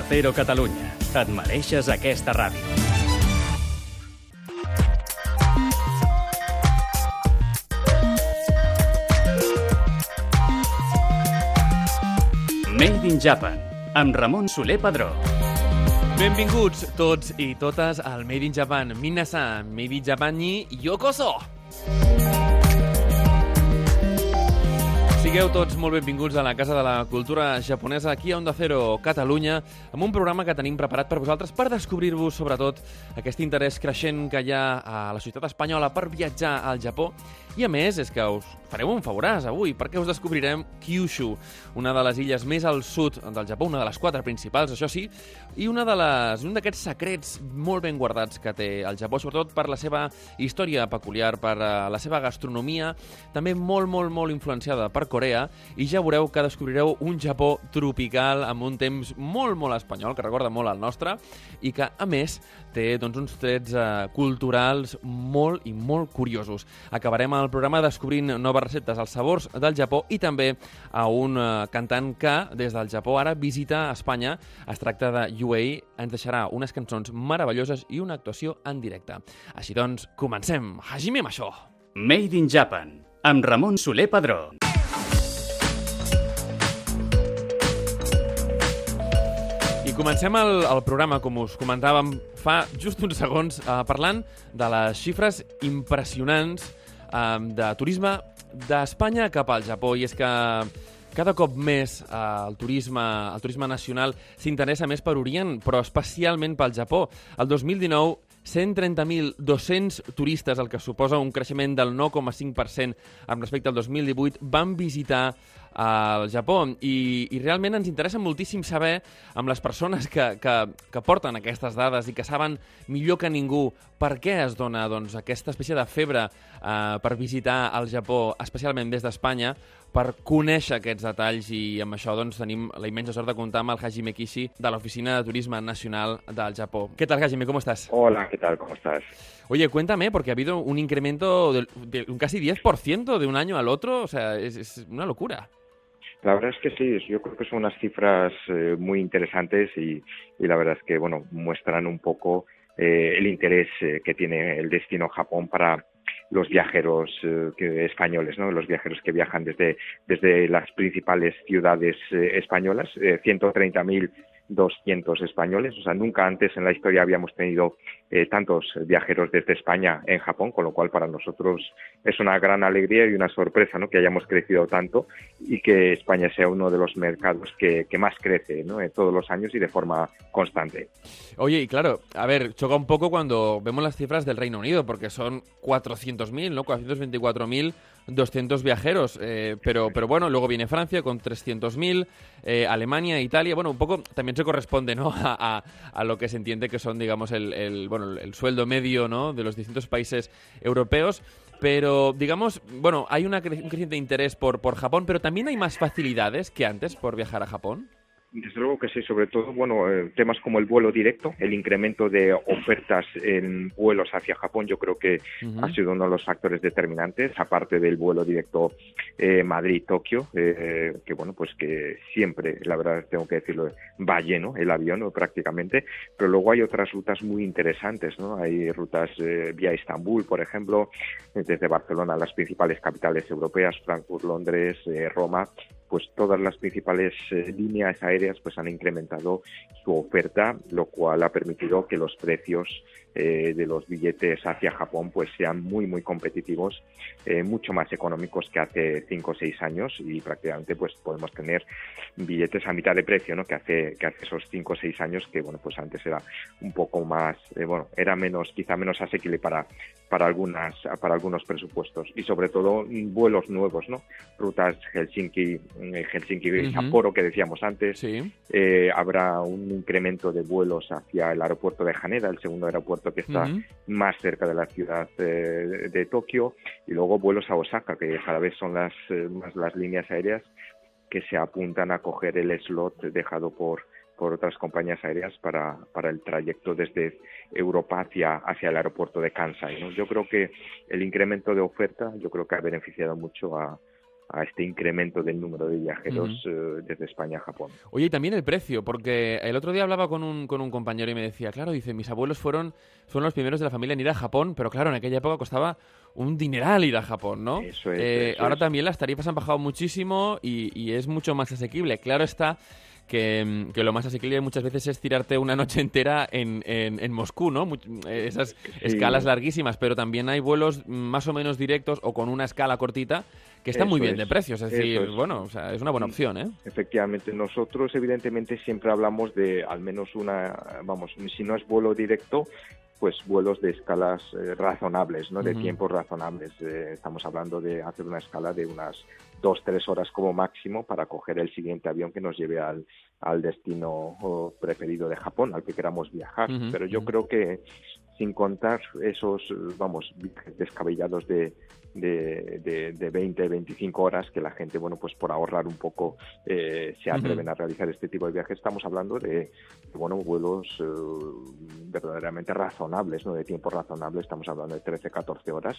Onda Cero Catalunya. Et mereixes aquesta ràdio. Made in Japan, amb Ramon Soler Padró. Benvinguts tots i totes al Made in Japan. Minasan, Made in Japan ni yokoso! Sigueu tots molt benvinguts a la Casa de la Cultura Japonesa aquí a Onda Cero Catalunya amb un programa que tenim preparat per vosaltres per descobrir-vos sobretot aquest interès creixent que hi ha a la ciutat espanyola per viatjar al Japó i a més és que us fareu un favoràs avui perquè us descobrirem Kyushu, una de les illes més al sud del Japó, una de les quatre principals, això sí, i una de les, un d'aquests secrets molt ben guardats que té el Japó, sobretot per la seva història peculiar, per uh, la seva gastronomia, també molt, molt, molt influenciada per Corea, i ja veureu que descobrireu un Japó tropical amb un temps molt, molt espanyol, que recorda molt al nostre, i que, a més, té doncs, uns trets uh, culturals molt i molt curiosos. Acabarem el programa descobrint noves receptes, els sabors del Japó i també a un uh, cantant que des del Japó ara visita Espanya. Es tracta de Yuei, ens deixarà unes cançons meravelloses i una actuació en directe. Així doncs, comencem. Hajime Masho! Made in Japan, amb Ramon Soler Padró. Comencem el, el programa, com us comentàvem fa just uns segons, eh, parlant de les xifres impressionants eh, de turisme d'Espanya cap al Japó. I és que cada cop més eh, el, turisme, el turisme nacional s'interessa més per Orient, però especialment pel Japó. El 2019 130.200 turistes, el que suposa un creixement del 9,5% amb respecte al 2018, van visitar al Japó. I, i realment ens interessa moltíssim saber amb les persones que, que, que porten aquestes dades i que saben millor que ningú per què es dona doncs, aquesta espècie de febre eh, per visitar el Japó, especialment des d'Espanya, per conèixer aquests detalls i amb això doncs, tenim la immensa sort de comptar amb el Hajime Kishi de l'Oficina de Turisme Nacional del Japó. ¿Qué tal, Hajime? ¿Cómo estás? Hola, ¿qué tal? ¿Cómo estás? Oye, cuéntame, porque ha habido un incremento de, de un casi 10% de un año al otro, o sea, es, es una locura. La verdad es que sí, yo creo que son unas cifras eh, muy interesantes y, y, la verdad es que bueno muestran un poco eh, el interés eh, que tiene el destino Japón para los viajeros eh, españoles, ¿no? los viajeros que viajan desde, desde las principales ciudades eh, españolas, eh, 130.000 200 españoles, o sea, nunca antes en la historia habíamos tenido eh, tantos viajeros desde España en Japón, con lo cual para nosotros es una gran alegría y una sorpresa ¿no? que hayamos crecido tanto y que España sea uno de los mercados que, más crece ¿no? todos los años y de forma constante. Oye, y claro, a ver, choca un poco cuando vemos las cifras del Reino Unido, porque son 400.000, ¿no? 424.000 200 viajeros, eh, pero, pero bueno, luego viene Francia con 300.000, eh, Alemania, Italia, bueno, un poco también se corresponde, ¿no? A, a, a lo que se entiende que son, digamos, el, el, bueno, el sueldo medio, ¿no? De los distintos países europeos. Pero, digamos, bueno, hay una, un creciente interés por, por Japón, pero también hay más facilidades que antes por viajar a Japón. Desde luego que sí, sobre todo, bueno, eh, temas como el vuelo directo, el incremento de ofertas en vuelos hacia Japón, yo creo que uh -huh. ha sido uno de los factores determinantes, aparte del vuelo directo eh, Madrid-Tokio, eh, que bueno, pues que siempre, la verdad tengo que decirlo, va lleno el avión ¿no? prácticamente, pero luego hay otras rutas muy interesantes, ¿no? Hay rutas eh, vía Estambul, por ejemplo, desde Barcelona a las principales capitales europeas, Frankfurt, Londres, Roma, pues todas las principales eh, líneas aéreas pues han incrementado su oferta, lo cual ha permitido que los precios eh, de los billetes hacia Japón pues sean muy muy competitivos, eh, mucho más económicos que hace cinco o seis años y prácticamente pues podemos tener billetes a mitad de precio, ¿no? Que hace que hace esos cinco o seis años que bueno pues antes era un poco más bueno era menos quizá menos asequible para para algunas para algunos presupuestos y sobre todo vuelos nuevos, ¿no? Rutas Helsinki Helsinki uh -huh. Sapporo que decíamos antes, sí. eh, habrá un incremento de vuelos hacia el aeropuerto de Haneda, el segundo aeropuerto que está uh -huh. más cerca de la ciudad eh, de Tokio, y luego vuelos a Osaka, que cada vez son las, eh, más las líneas aéreas que se apuntan a coger el slot dejado por, por otras compañías aéreas para, para el trayecto desde Europa hacia, hacia el aeropuerto de Kansai. ¿no? Yo creo que el incremento de oferta, yo creo que ha beneficiado mucho a, a este incremento del número de viajeros eh, desde España a Japón. Oye, y también el precio, porque el otro día hablaba con un, con un compañero y me decía, claro, dice, mis abuelos fueron, fueron los primeros de la familia en ir a Japón, pero claro, en aquella época costaba un dineral ir a Japón, ¿no? Eso es, Eh, eso ahora es. también las tarifas han bajado muchísimo y, y es mucho más asequible. Claro está que, mm, que lo más asequible muchas veces es tirarte una noche entera en, en, en Moscú, ¿no? Eh, esas escalas larguísimas, pero también hay vuelos más o menos directos o con una escala cortita que están muy bien es, de precios. Es decir, es. bueno, o sea, es una buena opción, ¿eh? Efectivamente, nosotros evidentemente siempre hablamos de al menos una, vamos, si no es vuelo directo, pues vuelos de escalas eh, razonables, ¿no? De tiempos razonables. Eh, estamos hablando de hacer una escala de unas dos, tres horas como máximo para coger el siguiente avión que nos lleve al, al destino preferido de Japón, al que queramos viajar. Pero yo creo que sin contar esos, vamos, descabellados de, de, de, de 20, 25 horas que la gente, bueno, pues por ahorrar un poco eh, se atreven a realizar este tipo de viajes. Estamos hablando de, bueno, vuelos eh, verdaderamente razonables, ¿no? De tiempo razonable. Estamos hablando de 13, 14 horas,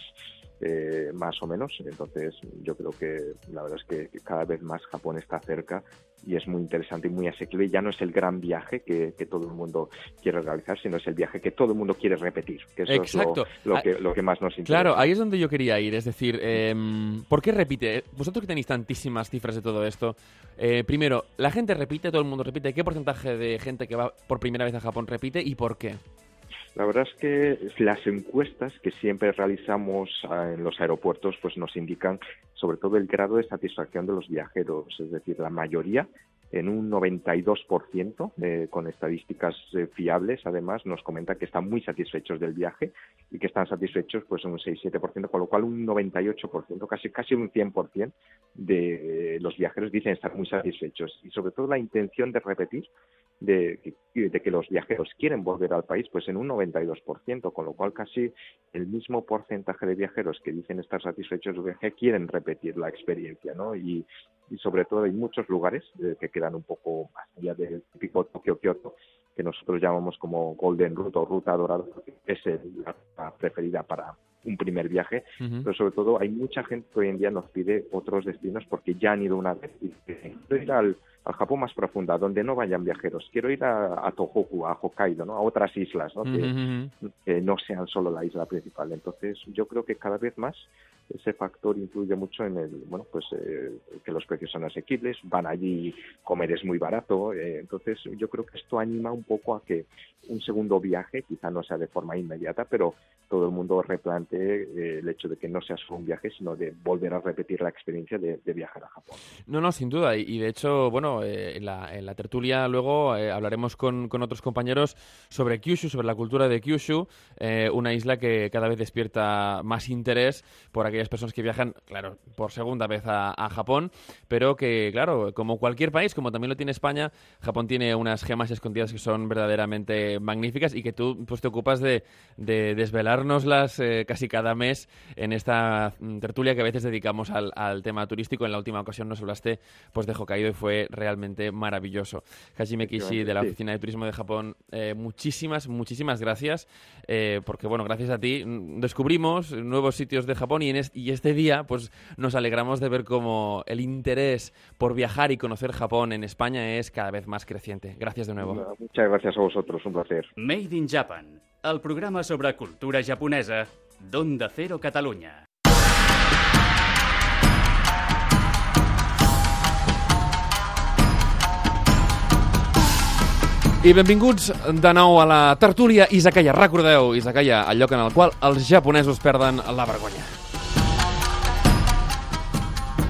eh, más o menos. Entonces, yo creo que la verdad es que cada vez más Japón está cerca y es muy interesante y muy asequible. Ya no es el gran viaje que, que todo el mundo quiere realizar, sino es el viaje que todo el mundo quiere repetir. Que eso Exacto. es lo, lo Ah, que, lo que más nos interesa. Claro, ahí es donde yo quería ir. Es decir, eh, ¿por qué repite? Vosotros que tenéis tantísimas cifras de todo esto, eh, primero, ¿la gente repite? ¿Todo el mundo repite? ¿Qué porcentaje de gente que va por primera vez a Japón repite y por qué? La verdad es que las encuestas que siempre realizamos ah, en los aeropuertos pues nos indican sobre todo el grado de satisfacción de los viajeros, es decir, la mayoría en un 92%, eh, con estadísticas eh, fiables, además, nos comentan que están muy satisfechos del viaje y que están satisfechos pues un 6-7%, con lo cual un 98%, casi, casi un 100% de eh, los viajeros dicen estar muy satisfechos y sobre todo la intención de repetir de, de, que los viajeros quieren volver al país, pues en un 92%, con lo cual casi el mismo porcentaje de viajeros que dicen estar satisfechos del viaje quieren repetir la experiencia, ¿no? Y, y sobre todo hay muchos lugares eh, que quedan un poco más allá del típico Tokio-Kyoto, que nosotros llamamos como Golden Route o Ruta Dorada, que es la preferida para un primer viaje, Ujú. pero sobre todo hay mucha gente que hoy en día nos pide otros destinos porque ya han ido una vez y dicen, quiero ir al, al Japón más profunda, donde no vayan viajeros, quiero ir a, a Tohoku, a Hokkaido, ¿no? a otras islas, ¿no? Ujú, que, ujú. que no sean solo la isla principal. Entonces, yo creo que cada vez más ese factor influye mucho en el, bueno, pues eh, que los precios son asequibles, van allí, comer es muy barato, eh, entonces yo creo que esto anima un poco a que un segundo viaje, quizá no sea de forma inmediata, pero todo el mundo replantee eh, el hecho de que no sea solo un viaje, sino de volver a repetir la experiencia de, viajar a Japón. No, no, sin duda. Y, de hecho, bueno, eh, en, la, en la tertulia luego hablaremos con, con otros compañeros sobre Kyushu, sobre la cultura de Kyushu, una isla que cada vez despierta más interés por aquellas personas que viajan, claro, por segunda vez a, a Japón, pero que, claro, como cualquier país, como también lo tiene España, Japón tiene unas gemas escondidas que son verdaderamente magníficas y que tú pues, te ocupas de, de desvelárnoslas eh, casi cada mes en esta mm, tertulia que a veces dedicamos al, al tema turístico. En la última ocasión nos hablaste pues, de Hokkaido y fue realmente maravilloso. Hajime Kishi, de la. Oficina de Turismo de Japón, eh, muchísimas, muchísimas gracias, eh, porque bueno, gracias a ti mm, descubrimos nuevos sitios de Japón y, en es- y este día pues nos alegramos de ver cómo el interés por viajar y conocer Japón en España es cada vez más creciente. Gracias de nuevo. Muchas gracias a vosotros, un placer. Made in Japan, el programa sobre cultura japonesa d'Onda Cero Catalunya. I benvinguts de nou a la tertúlia Izakaya. Recordeu, Izakaya, el lloc en el qual els japonesos perden la vergonya.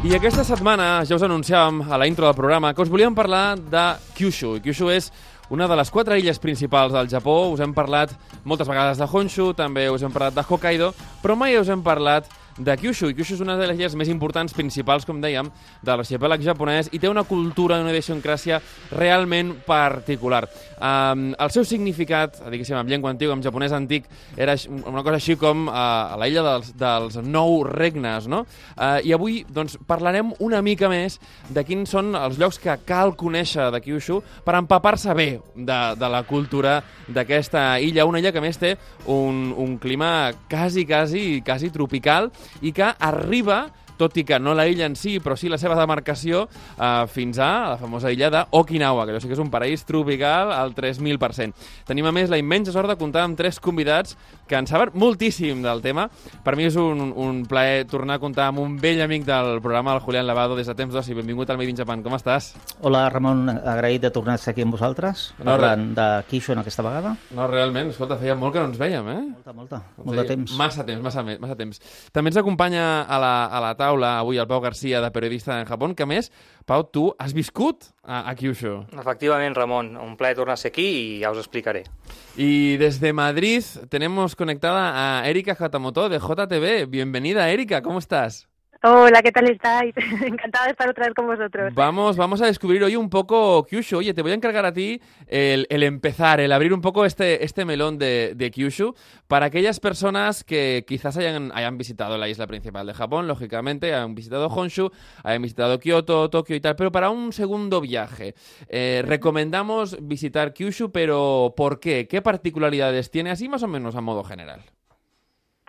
I aquesta setmana ja us anunciàvem a la intro del programa que us volíem parlar de Kyushu. I Kyushu és una de les quatre illes principals del Japó. Us hem parlat moltes vegades de Honshu, també us hem parlat de Hokkaido, però mai us hem parlat de Kyushu. I Kyushu és una de les illes més importants, principals, com dèiem, de l'arxipèlag japonès i té una cultura una idiosincràsia realment particular. Um, el seu significat, diguéssim, en llengua antiga, en japonès antic, era una cosa així com uh, a la illa dels, dels nou regnes, no? Uh, I avui, doncs, parlarem una mica més de quins són els llocs que cal conèixer de Kyushu per empapar-se bé de, de la cultura d'aquesta illa, una illa que més té un, un clima quasi, quasi, quasi tropical i que arriba tot i que no la illa en si, però sí la seva demarcació, eh, fins a la famosa illa d'Okinawa, que jo sé que és un paraís tropical al 3.000%. Tenim, a més, la immensa sort de comptar amb tres convidats que en saben moltíssim del tema. Per mi és un, un plaer tornar a comptar amb un vell amic del programa, el Julián Lavado, des de temps d'oci. Benvingut al Made in Japan. Com estàs? Hola, Ramon. Agraït de tornar a estar aquí amb vosaltres, No, parlant de Quixo en aquesta vegada. No, realment, escolta, feia molt que no ens veiem, eh? Molta, molta, molt de temps. Massa temps, massa, massa temps. També ens acompanya a la, a la taula avui el Pau Garcia, de periodista en Japó, que més, Pau, tu has viscut a, a Kyushu. Efectivament, Ramon, un plaer tornar a ser aquí i ja us explicaré. Y desde Madrid tenemos conectada a Erika Hatamoto de JTV. Bienvenida, Erika, ¿cómo estás? Hola, ¿qué tal estáis? Encantada de estar otra vez con vosotros. Vamos, vamos a descubrir hoy un poco Kyushu. Oye, te voy a encargar a ti el, el empezar, el abrir un poco este, este melón de, de Kyushu para aquellas personas que quizás hayan, hayan visitado la isla principal de Japón, lógicamente, hayan visitado Honshu, hayan visitado Kioto, Tokio y tal, pero para un segundo viaje. Eh, recomendamos visitar Kyushu, pero ¿por qué? ¿Qué particularidades tiene? Así más o menos a modo general.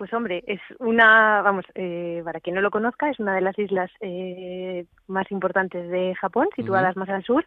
Pues hombre, es una, vamos, eh, para quien no lo conozca, es una de las islas eh, más importantes de Japón, situadas más al sur,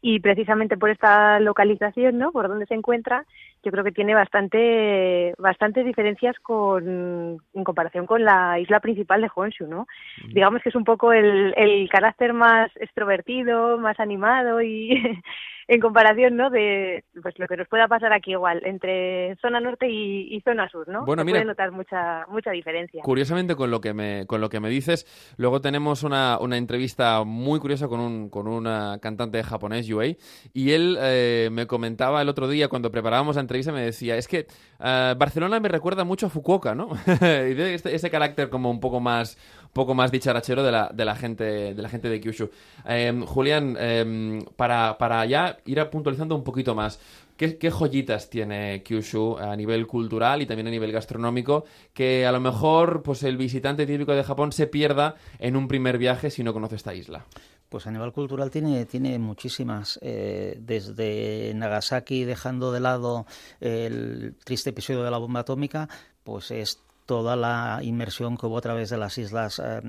y precisamente por esta localización, ¿no? Por donde se encuentra, yo creo que tiene bastante, bastantes diferencias con, en comparación con la isla principal de Honshu, ¿no? Digamos que es un poco el, el carácter más extrovertido, más animado y en comparación, ¿no? De pues lo que nos pueda pasar aquí igual entre zona norte y, y zona sur, ¿no? Bueno, se mira, puede notar mucha mucha diferencia. Curiosamente, con lo que me, con lo que me dices, luego tenemos una, una entrevista muy curiosa con un con una cantante japonés, Yui, y él eh, me comentaba el otro día, cuando preparábamos la entrevista, me decía, es que eh, Barcelona me recuerda mucho a Fukuoka, ¿no? este, ese carácter como un poco más poco más dicharachero de la, de la gente de la gente de Kyushu. Eh, Julián, eh, para, para ya ir puntualizando un poquito más, ¿Qué, ¿Qué, joyitas tiene Kyushu a nivel cultural y también a nivel gastronómico que a lo mejor pues el visitante típico de Japón se pierda en un primer viaje si no conoce esta isla? Pues a nivel cultural tiene, tiene muchísimas, eh, desde Nagasaki dejando de lado el triste episodio de la bomba atómica, pues es toda la inmersión que hubo a través de las islas eh,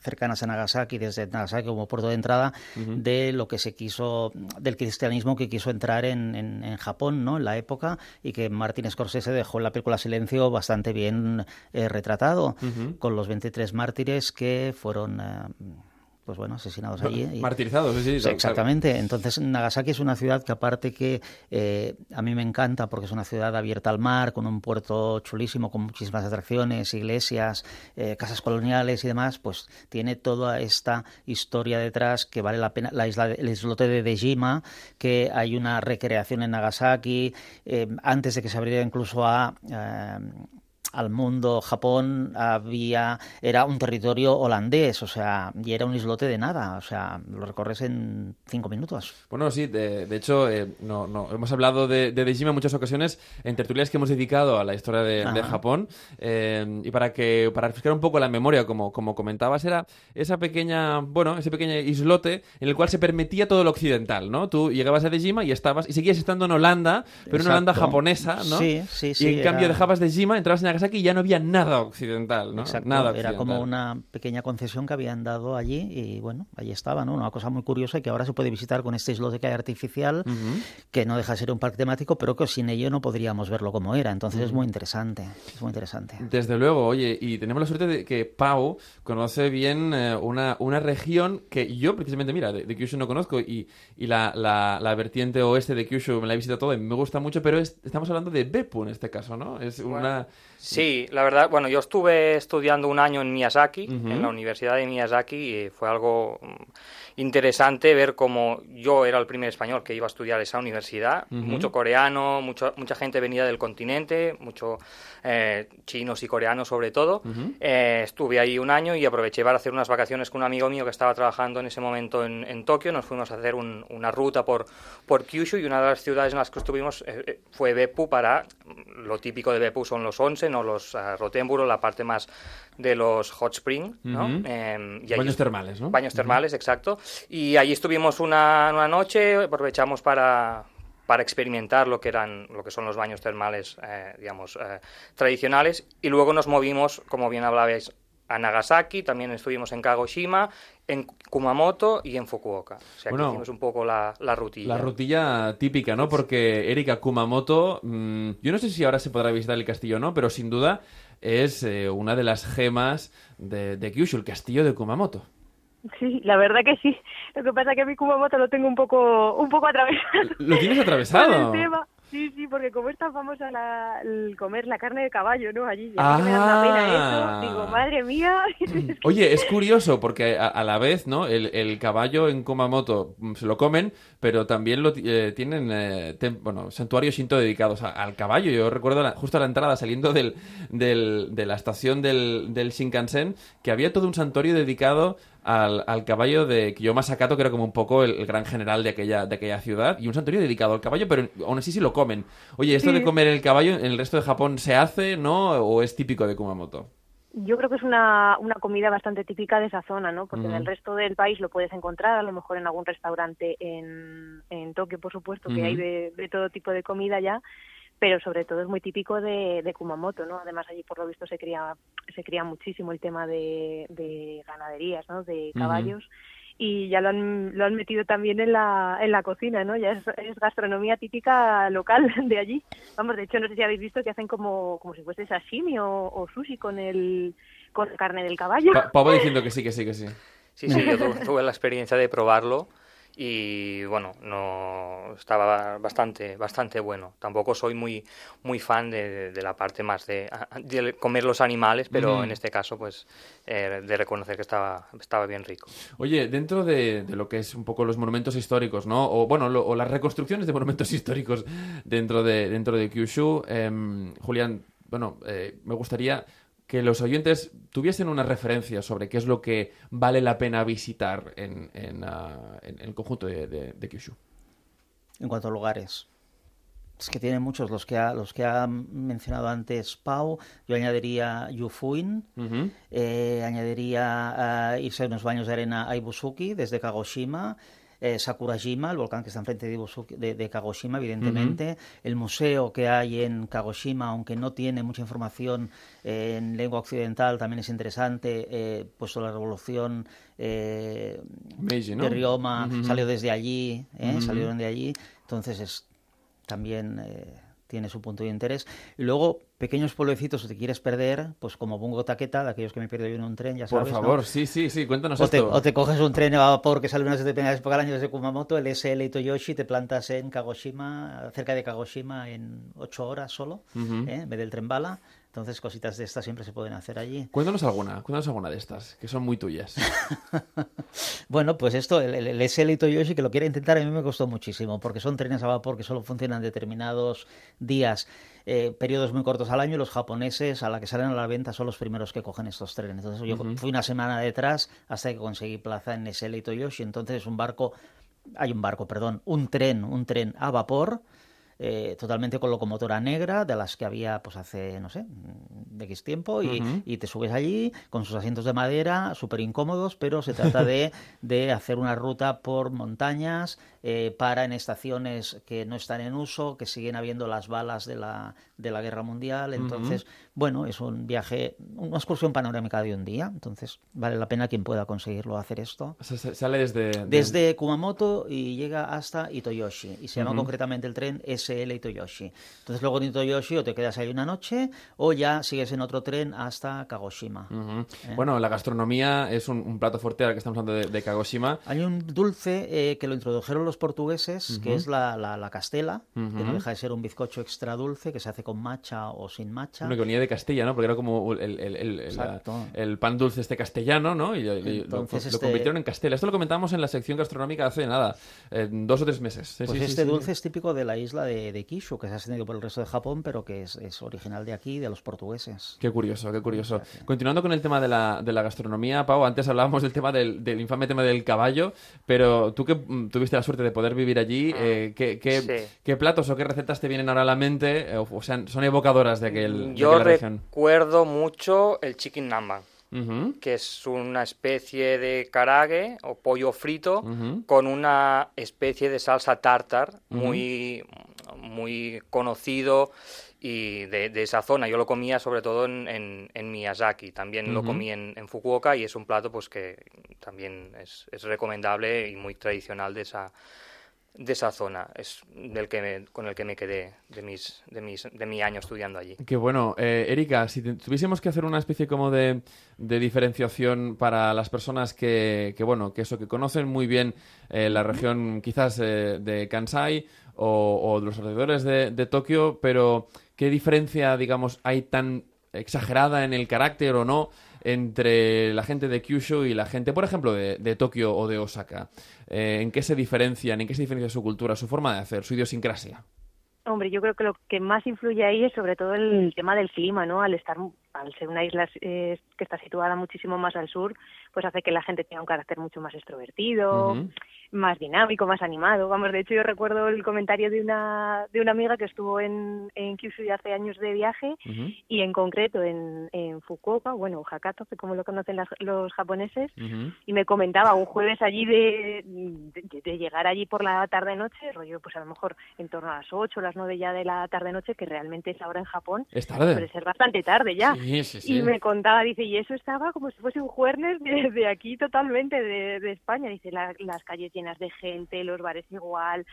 cercanas a Nagasaki, desde Nagasaki como puerto de entrada, uh -huh. de lo que se quiso, del cristianismo que quiso entrar en, en, en, Japón, ¿no? En la época, y que Martin Scorsese dejó en la película Silencio bastante bien eh, retratado, uh -huh. con los 23 mártires que fueron pues bueno, asesinados allí. Y... Martirizados, sí, sí. Exactamente. Entonces, Nagasaki es una ciudad que aparte que eh, a mí me encanta porque es una ciudad abierta al mar, con un puerto chulísimo, con muchísimas atracciones, iglesias, eh, casas coloniales y demás, pues tiene toda esta historia detrás que vale la pena. La isla, de, el islote de Dejima, que hay una recreación en Nagasaki, eh, antes de que se abriera incluso a al mundo, Japón había era un territorio holandés, o sea, y era un islote de nada, o sea, lo recorres en cinco minutos. Bueno, sí, de, de hecho, eh, no, no, hemos hablado de, de Dejima en muchas ocasiones en tertulias que hemos dedicado a la historia de, de Japón, eh, y para que para refrescar un poco la memoria, como, como comentabas, era esa pequeña, bueno, ese pequeño islote en el cual se permitía todo lo occidental, ¿no? Tú llegabas a Dejima y estabas, y seguías estando en Holanda, pero en Holanda japonesa, ¿no? Sí, sí, sí. Y en era... cambio dejabas Dejima, entrabas en Y ya no había nada occidental, ¿no? Exacto, nada era como una pequeña concesión que habían dado allí y bueno, allí estaba, ¿no? Una cosa muy curiosa y que ahora se puede visitar con este islote que hay artificial, uh -huh. que no deja de ser un parque temático, pero que sin ello no podríamos verlo como era. Entonces uh -huh. es muy interesante, es muy interesante. Desde luego, oye, y tenemos la suerte de que Pau conoce bien eh, una, una región que yo precisamente, mira, de, de Kyushu no conozco y, y la, la, la, vertiente oeste de Kyushu me la he visitado todo y me gusta mucho, pero es, estamos hablando de Beppu en este caso, ¿no? Es una... Bueno. Sí, la verdad, bueno, yo estuve estudiando un año en Miyazaki, uh -huh. en la Universidad de Miyazaki, y fue algo interesante ver cómo yo era el primer español que iba a estudiar esa universidad, uh -huh. mucho coreano, mucho, mucha gente venida del continente, mucho eh, chinos y coreanos sobre todo. Uh -huh. eh, estuve ahí un año y aproveché para hacer unas vacaciones con un amigo mío que estaba trabajando en ese momento en, en Tokio. Nos fuimos a hacer un, una ruta por, por Kyushu y una de las ciudades en las que estuvimos eh, fue Beppu para lo típico de Beppu son los onsen o los uh, Rotenburo, la parte más de los hot spring, ¿no? Uh -huh. eh, y baños termales, ¿no? Baños termales, exacto. Y allí estuvimos una, una noche, aprovechamos para, para experimentar lo que eran lo que son los baños termales, eh, digamos, eh, tradicionales, y luego nos movimos, como bien hablabais, a Nagasaki, también estuvimos en Kagoshima, en Kumamoto y en Fukuoka. O sea, que hicimos un poco la, la, rutilla. La rutilla típica, ¿no? Porque Erika Kumamoto, mm, yo no sé si ahora se podrá visitar el castillo o no, pero sin duda es eh, una de las gemas de, de Kyushu, el castillo de Kumamoto. Sí, la verdad que sí. Lo que pasa es que a mi Kumamoto lo tengo un poco, un poco atravesado. ¿Lo tienes atravesado? Sí, sí, porque como es tan famosa la, el comer la carne de caballo, ¿no? Allí ya me da una pena eso. Ah. Digo, madre mía. Oye, es curioso porque a, la vez, ¿no? El, el, caballo en Kumamoto mm, se lo comen, pero también lo eh, tienen, eh, bueno, santuarios shinto dedicados al caballo. Yo recuerdo justo a la entrada saliendo del, del, de la estación del, del Shinkansen que había todo un santuario dedicado al, al, caballo de Kiyoma Sakato, que era como un poco el, gran general de aquella, de aquella ciudad, y un santuario dedicado al caballo, pero aún así sí lo comen. Oye, ¿esto de comer el caballo en el resto de Japón se hace, no? ¿O es típico de Kumamoto? Yo creo que es una, una comida bastante típica de esa zona, ¿no? Porque en el resto del país lo puedes encontrar, a lo mejor en algún restaurante en, en Tokio, por supuesto, que hay de, de todo tipo de comida ya, pero sobre todo es muy típico de, de, Kumamoto, ¿no? Además allí por lo visto se cría se cría muchísimo el tema de, de ganaderías, ¿no? De caballos y ya lo han, lo han metido también en la, en la cocina, ¿no? Ya es, gastronomía típica local de allí. Vamos, de hecho no sé si habéis visto que hacen como, como si fuese sashimi o, sushi con el con carne del caballo. Pa diciendo que sí, que sí, que sí. Sí, sí, yo tuve la experiencia de probarlo y bueno, no estaba bastante bastante bueno. Tampoco soy muy muy fan de, la parte más de, comer los animales, pero en este caso pues eh, de reconocer que estaba estaba bien rico. Oye, dentro de, lo que es un poco los monumentos históricos, ¿no? O bueno, o las reconstrucciones de monumentos históricos dentro de dentro de Kyushu, em, Julián, bueno, eh, me gustaría que los oyentes tuviesen una referencia sobre qué es lo que vale la pena visitar en, en, ah, el conjunto de, Kyushu. En cuanto a lugares. Es que tiene muchos los que ha, los que ha mencionado antes Pau. Yo añadiría Yufuin, eh, añadiría ah, irse a unos baños de arena a Ibusuki desde Kagoshima eh, Sakurajima, el volcán que está enfrente de, de, Kagoshima, evidentemente, el museo que hay en Kagoshima, aunque no tiene mucha información en lengua occidental, también es interesante, eh, puesto la revolución eh, de Ryoma salió desde allí, eh, salieron de allí, entonces es también tiene su punto de interés. Y luego, pequeños pueblecitos, si te quieres perder, pues como Bungo Taqueta, de aquellos que me pierdo yo en un tren, ya sabes. Por favor, sí, sí, sí, cuéntanos o esto. Te, o te coges un tren a vapor que sale unas determinadas por año desde Kumamoto, el SL Itoyoshi, te plantas en Kagoshima, cerca de Kagoshima, en ocho horas solo, ¿eh? en vez del tren bala. Entonces, cositas de estas siempre se pueden hacer allí. Cuéntanos alguna, cuéntanos alguna de estas, que son muy tuyas. bueno, pues esto, el, el, SL Toyoshi, que lo quiere intentar, a mí me costó muchísimo, porque son trenes a vapor que solo funcionan determinados días, eh, periodos muy cortos al año, y los japoneses, a la que salen a la venta, son los primeros que cogen estos trenes. Entonces, yo fui una semana detrás hasta que conseguí plaza en SL Toyoshi. Entonces, es un barco, hay un barco, perdón, un tren, un tren a vapor eh, totalmente con locomotora negra, de las que había pues hace, no sé, de X tiempo, y, te subes allí con sus asientos de madera, súper incómodos, pero se trata de, de, hacer una ruta por montañas, eh, para en estaciones que no están en uso, que siguen habiendo las balas de la, de la guerra mundial, entonces, bueno, es un viaje, una excursión panorámica de un día, entonces vale la pena quien pueda conseguirlo hacer esto. sale desde... Desde Kumamoto y llega hasta Itoyoshi, y se llama concretamente el tren SL Itoyoshi. Entonces luego en Itoyoshi o te quedas ahí una noche o ya sigues en otro tren hasta Kagoshima. ¿Eh? Bueno, la gastronomía es un, plato fuerte ahora que estamos hablando de, Kagoshima. Hay un dulce eh, que lo introdujeron los portugueses, que es la, la, castela, que no deja de ser un bizcocho extra dulce que se hace con matcha o sin matcha. Bueno, que venía de Castilla, ¿no? Porque era como el, el, pan dulce este castellano, ¿no? Y, lo, este convirtieron en castela. Esto lo comentábamos en la sección gastronómica hace nada, dos o tres meses. pues este dulce es típico de la isla de de, Kishu, que se ha extendido por el resto de Japón, pero que es, original de aquí, de los portugueses. Qué curioso, qué curioso. Continuando con el tema de la, de la gastronomía, Pau, antes hablábamos del tema del, del, infame tema del caballo, pero tú que mm, tuviste la suerte de poder vivir allí, ah, eh, ¿qué, qué, platos o qué recetas te vienen ahora a la mente? Eh, o, sea, son evocadoras de aquel Yo recuerdo mucho el chicken namba que es una especie de karage o pollo frito con una especie de salsa tartar muy muy conocido y de, esa zona. Yo lo comía sobre todo en, en, Miyazaki, también lo comí en, en, Fukuoka y es un plato pues que también es, es recomendable y muy tradicional de esa de esa zona. Es del que con el que me quedé de mis de mis de mi año estudiando allí. Qué bueno. Eh, Erika si tuviésemos que hacer una especie como de, de diferenciación para las personas que, que, bueno que eso que conocen muy bien eh, la región quizás eh, de Kansai o, o, los alrededores de, Tokio pero qué diferencia digamos hay tan exagerada en el carácter o no entre la gente de Kyushu y la gente, por ejemplo, de, de Tokio o de Osaka? Eh, ¿En qué se diferencian? ¿En qué se diferencia su cultura, su forma de hacer, su idiosincrasia? Hombre, yo creo que lo que más influye ahí es sobre todo el tema del clima, ¿no? Al estar, al ser una isla eh, que está situada muchísimo más al sur, pues hace que la gente tenga un carácter mucho más extrovertido, más dinámico, más animado. Vamos, de hecho yo recuerdo el comentario de una de una amiga que estuvo en, en Kyushu hace años de viaje y en concreto en, en Fukuoka, bueno, Hakata, como lo conocen los japoneses, y me comentaba un jueves allí de, de, llegar allí por la tarde-noche, rollo pues a lo mejor en torno a las 8 o las 9 ya de la tarde-noche, que realmente es ahora en Japón, es tarde. puede ser bastante tarde ya. Sí, sí, sí. Y me contaba, dice, y eso estaba como si fuese un jueves de, aquí totalmente, de, de España, dice, las calles llenas de gente, los bares igual,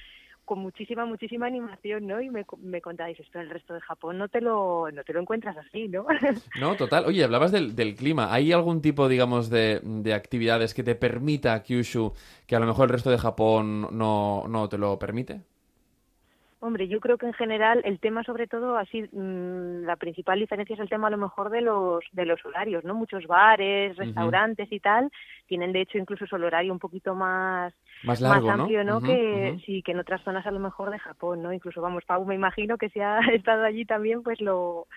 con muchísima, muchísima animación, ¿no? Y me, me contáis esto en el resto de Japón, no te lo, no te lo encuentras así, ¿no? No, total. Oye, hablabas del, del clima. ¿Hay algún tipo, digamos, de, de, actividades que te permita Kyushu que a lo mejor el resto de Japón no, no te lo permite? Hombre, yo creo que en general el tema, sobre todo, así mmm, la principal diferencia es el tema a lo mejor de los de los horarios, ¿no? Muchos bares, restaurantes uh -huh. y tal tienen de hecho incluso el horario un poquito más más, largo, más amplio, ¿no? Uh -huh, que uh -huh. sí, que en otras zonas a lo mejor de Japón, ¿no? Incluso vamos, Pau, me imagino que si ha estado allí también, pues lo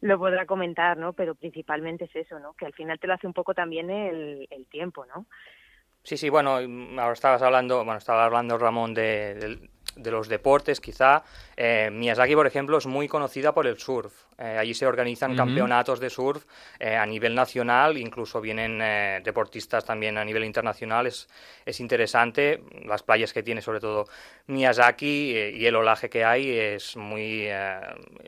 lo podrá comentar, ¿no? Pero principalmente es eso, ¿no? Que al final te lo hace un poco también el, el tiempo, ¿no? Sí, sí, bueno, ahora estabas hablando, bueno, estaba hablando Ramón de, de, de los deportes, quizá. Eh, Miyazaki, por ejemplo, es muy conocida por el surf. Eh, allí se organizan uh -huh. campeonatos de surf eh, a nivel nacional, incluso vienen deportistas también a nivel internacional. Es, es interesante. Las playas que tiene, sobre todo Miyazaki, y el olaje que hay es muy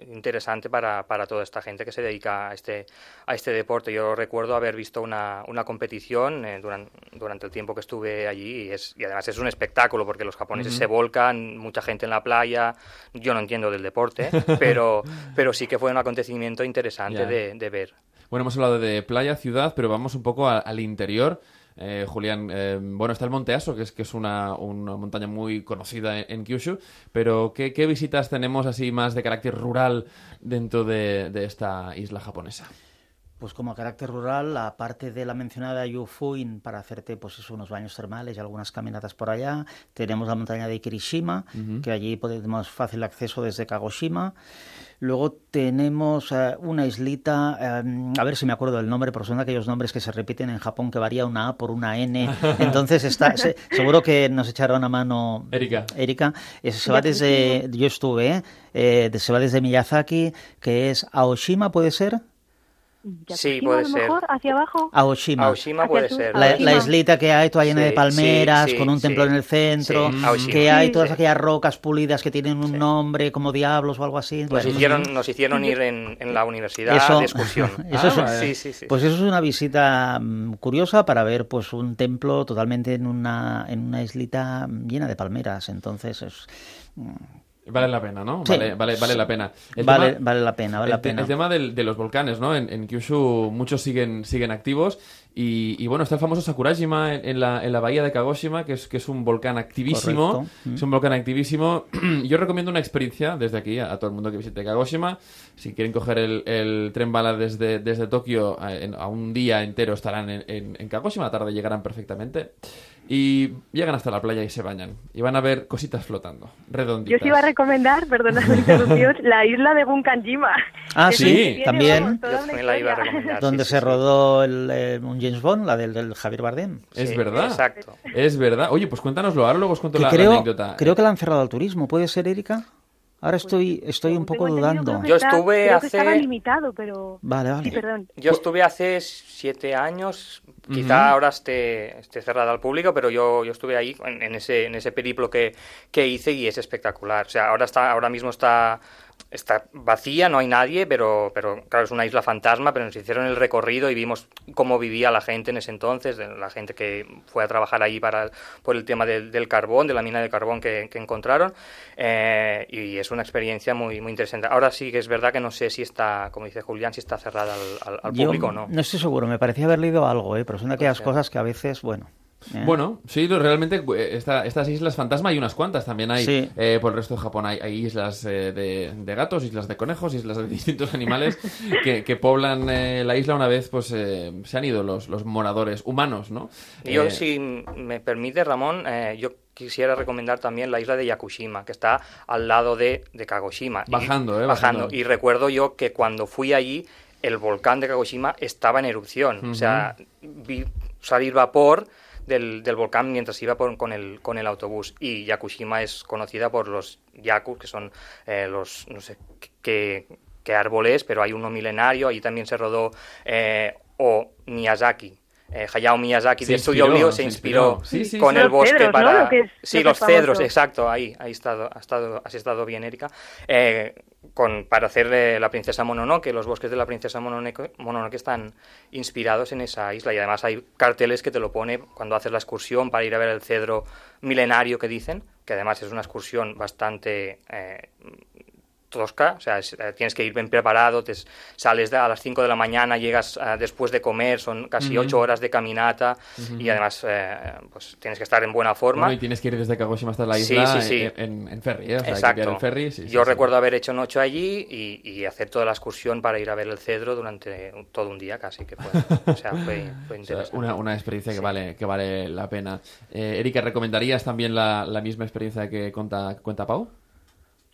interesante para, para toda esta gente que se dedica a este, a este deporte. Yo recuerdo haber visto una, una competición durante, durante el tiempo que estuve allí y, es, y además es un espectáculo porque los japoneses uh -huh. se volcan, mucha gente en la playa. Yo no entiendo del deporte, pero, pero sí que fue un acontecimiento interesante yeah. de, de, ver. Bueno, hemos hablado de playa, ciudad, pero vamos un poco a, al interior. Eh, Julián, eh, bueno, está el Monte Aso, que es, que es una, una montaña muy conocida en, en Kyushu, pero ¿qué, ¿qué, visitas tenemos así más de carácter rural dentro de, de esta isla japonesa? Pues como carácter rural, aparte de la mencionada Yufuin para hacerte pues eso, unos baños termales y algunas caminatas por allá, tenemos la montaña de Kirishima, uh -huh. que allí podemos fácil acceso desde Kagoshima. Luego tenemos uh, una islita, um, a ver si me acuerdo del nombre, porque son aquellos nombres que se repiten en Japón que varía una A por una N. Entonces está, se, seguro que nos echará una mano Erika. Erika. Eh, se va desde, yo estuve, eh, se va desde Miyazaki, que es Aoshima, ¿puede ser? Sí, puede a lo ser. Hacia abajo. Aoshima. Puede ser. La, la, islita que hay, toda llena sí, de palmeras, sí, con un templo en el centro, que hay todas aquellas rocas pulidas que tienen un nombre como diablos o algo así. Nos, bueno, hicieron, nos hicieron ir en, en la universidad eso, de excursión. Eso ah, es, sí, sí, Pues eso es una visita mm, curiosa para ver pues un templo totalmente en una, en una islita llena de palmeras. Entonces es mm, Vale la pena, ¿no? Sí. Vale, vale, vale la pena. El vale, tema, vale la pena, vale el, la pena. El tema del, de los volcanes, ¿no? En, en, Kyushu muchos siguen, siguen activos y, y, bueno, está el famoso Sakurajima en, en, la, en la bahía de Kagoshima, que es, que es un volcán activísimo. Correcto. Es un volcán activísimo. Yo recomiendo una experiencia desde aquí a, a, todo el mundo que visite Kagoshima. Si quieren coger el, el tren bala desde, desde Tokio a, a, un día entero estarán en, en, en Kagoshima, a la tarde llegarán perfectamente y llegan hasta la playa y se bañan. Y van a ver cositas flotando, redonditas. Yo os iba a recomendar, perdona la interrupción, la isla de Bunkanjima. Ah, sí, también. la iba a recomendar. Donde sí, se sí, rodó el, eh, un James Bond, la del, del Javier Bardem. Es verdad. Exacto. Es verdad. Oye, pues cuéntanoslo, ahora luego os cuento la, creo, la, anécdota. Creo que la han cerrado al turismo, ¿puede ser, Erika? Ahora estoy, estoy un poco dudando. Yo estuve creo hace. Que estaba limitado, pero. Vale, vale. Sí, perdón. Yo estuve hace siete años, Quizá ahora esté, esté cerrada al público, pero yo, yo estuve ahí en, ese, en ese periplo que, que hice y es espectacular. O sea, ahora, está, ahora mismo está está vacía, no hay nadie, pero, pero claro, es una isla fantasma, pero nos hicieron el recorrido y vimos cómo vivía la gente en ese entonces, la gente que fue a trabajar ahí para, por el tema del, carbón, de la mina de carbón que, encontraron, eh, y es una experiencia muy, muy interesante. Ahora sí que es verdad que no sé si está, como dice Julián, si está cerrada al, público o no. No estoy seguro, me parecía haber leído algo, ¿eh? pero son aquellas cosas que a veces, bueno, ¿Eh? Bueno, sí, realmente eh, estas islas fantasma hay unas cuantas. También hay eh, por el resto de Japón hay, islas de, gatos, islas de conejos, islas de distintos animales que, poblan la isla una vez pues se han ido los, los moradores humanos, ¿no? Yo, si me permite, Ramón, yo quisiera recomendar también la isla de Yakushima, que está al lado de, Kagoshima. Bajando, ¿eh? Bajando. Y recuerdo yo que cuando fui allí, el volcán de Kagoshima estaba en erupción. O sea, vi salir vapor del, del volcán mientras iba con, el, con el autobús. Y Yakushima es conocida por los yakus, que son eh, los, no sé qué, qué árboles, pero hay uno milenario. Ahí también se rodó eh, o Miyazaki, eh, Hayao Miyazaki de Estudio Oblio se inspiró, con el bosque para... sí, los cedros, exacto, ahí, ahí estado, ha estado, has estado bien, Erika. Eh, con, para hacer la princesa Mononoke, los bosques de la princesa Mononoke, Mononoke están inspirados en esa isla. Y además hay carteles que te lo pone cuando haces la excursión para ir a ver el cedro milenario que dicen, que además es una excursión bastante eh, tosca, o sea, eh, tienes que ir bien preparado, te sales a las 5 de la mañana, llegas eh, después de comer, son casi 8 horas de caminata y además eh, pues tienes que estar en buena forma. y tienes que ir desde Kagoshima hasta la isla En, ferry, ¿eh? Exacto. ferry, Yo recuerdo haber hecho noche allí y, hacer toda la excursión para ir a ver el cedro durante todo un día casi, que fue, o sea, fue, interesante. una, una, experiencia que, vale, que vale la pena. Erika, ¿recomendarías también la, la misma experiencia que cuenta, cuenta Pau?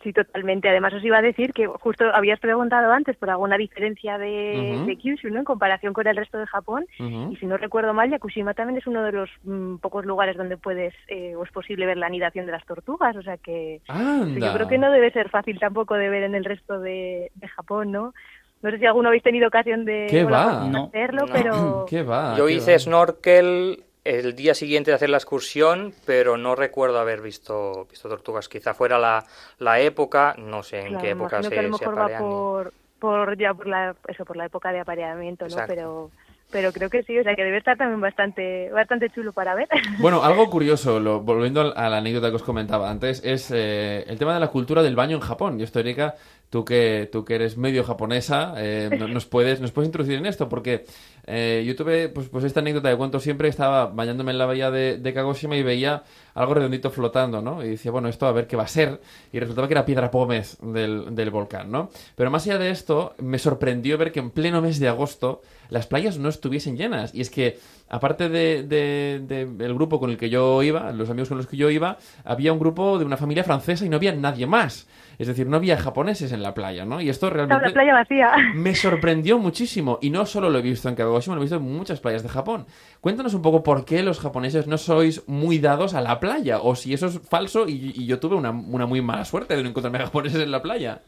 Sí, totalmente. Además, os iba a decir que justo habías preguntado antes por alguna diferencia de, Kyushu, ¿no? En comparación con el resto de Japón. Y si no recuerdo mal, Yakushima también es uno de los mm, pocos lugares donde puedes eh, o es posible ver la anidación de las tortugas. O sea que yo creo que no debe ser fácil tampoco de ver en el resto de, Japón, ¿no? No sé si alguno habéis tenido ocasión de hacerlo, pero... ¿Qué va? Yo hice snorkel el día siguiente de hacer la excursión, pero no recuerdo haber visto, visto tortugas. Quizá fuera la, la época, no sé en qué época se, que a lo mejor va por, por, ya por la, eso, por la época de apareamiento, ¿no? Pero pero creo que sí, o sea que debe estar también bastante bastante chulo para ver. Bueno, algo curioso, lo, volviendo a la anécdota que os comentaba antes, es eh, el tema de la cultura del baño en Japón. Y esto, Erika, tú que, tú que eres medio japonesa, eh, nos, puedes, nos puedes introducir en esto, porque eh, yo tuve pues, pues esta anécdota de cuento siempre, estaba bañándome en la bahía de, de, Kagoshima y veía algo redondito flotando, ¿no? Y decía, bueno, esto a ver qué va a ser. Y resultaba que era piedra pómez del, del volcán, ¿no? Pero más allá de esto, me sorprendió ver que en pleno mes de agosto las playas no estuviesen llenas. Y es que, aparte del de, grupo con el que yo iba, los amigos con los que yo iba, había un grupo de una familia francesa y no había nadie más. Es decir, no había japoneses en la playa, ¿no? Y esto realmente... La playa vacía. Me sorprendió muchísimo. Y no solo lo he visto en Kagoshima, lo he visto en muchas playas de Japón. Cuéntanos un poco por qué los japoneses no sois muy dados a la playa. O si eso es falso y, yo tuve una, muy mala suerte de no encontrarme japoneses en la playa.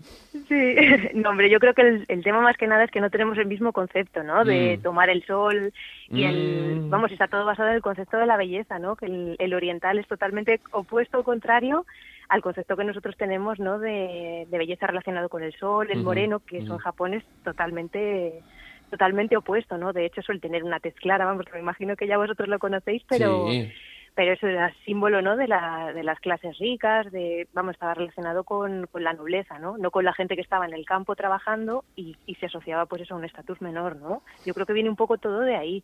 Sí, no, hombre, yo creo que el, tema más que nada es que no tenemos el mismo concepto, ¿no? De mm. tomar el sol y el... Mm. Vamos, está todo basado en el concepto de la belleza, ¿no? Que el, el oriental es totalmente opuesto o contrario al concepto que nosotros tenemos ¿no? de, belleza relacionado con el sol, el moreno, que eso en Japón es totalmente totalmente opuesto, ¿no? De hecho suele tener una tez clara, vamos, me imagino que ya vosotros lo conocéis, pero pero eso era símbolo, ¿no? De, la, de las clases ricas, de vamos, estaba relacionado con, con la nobleza, ¿no? No con la gente que estaba en el campo trabajando y, y se asociaba pues eso a un estatus menor, ¿no? Yo creo que viene un poco todo de ahí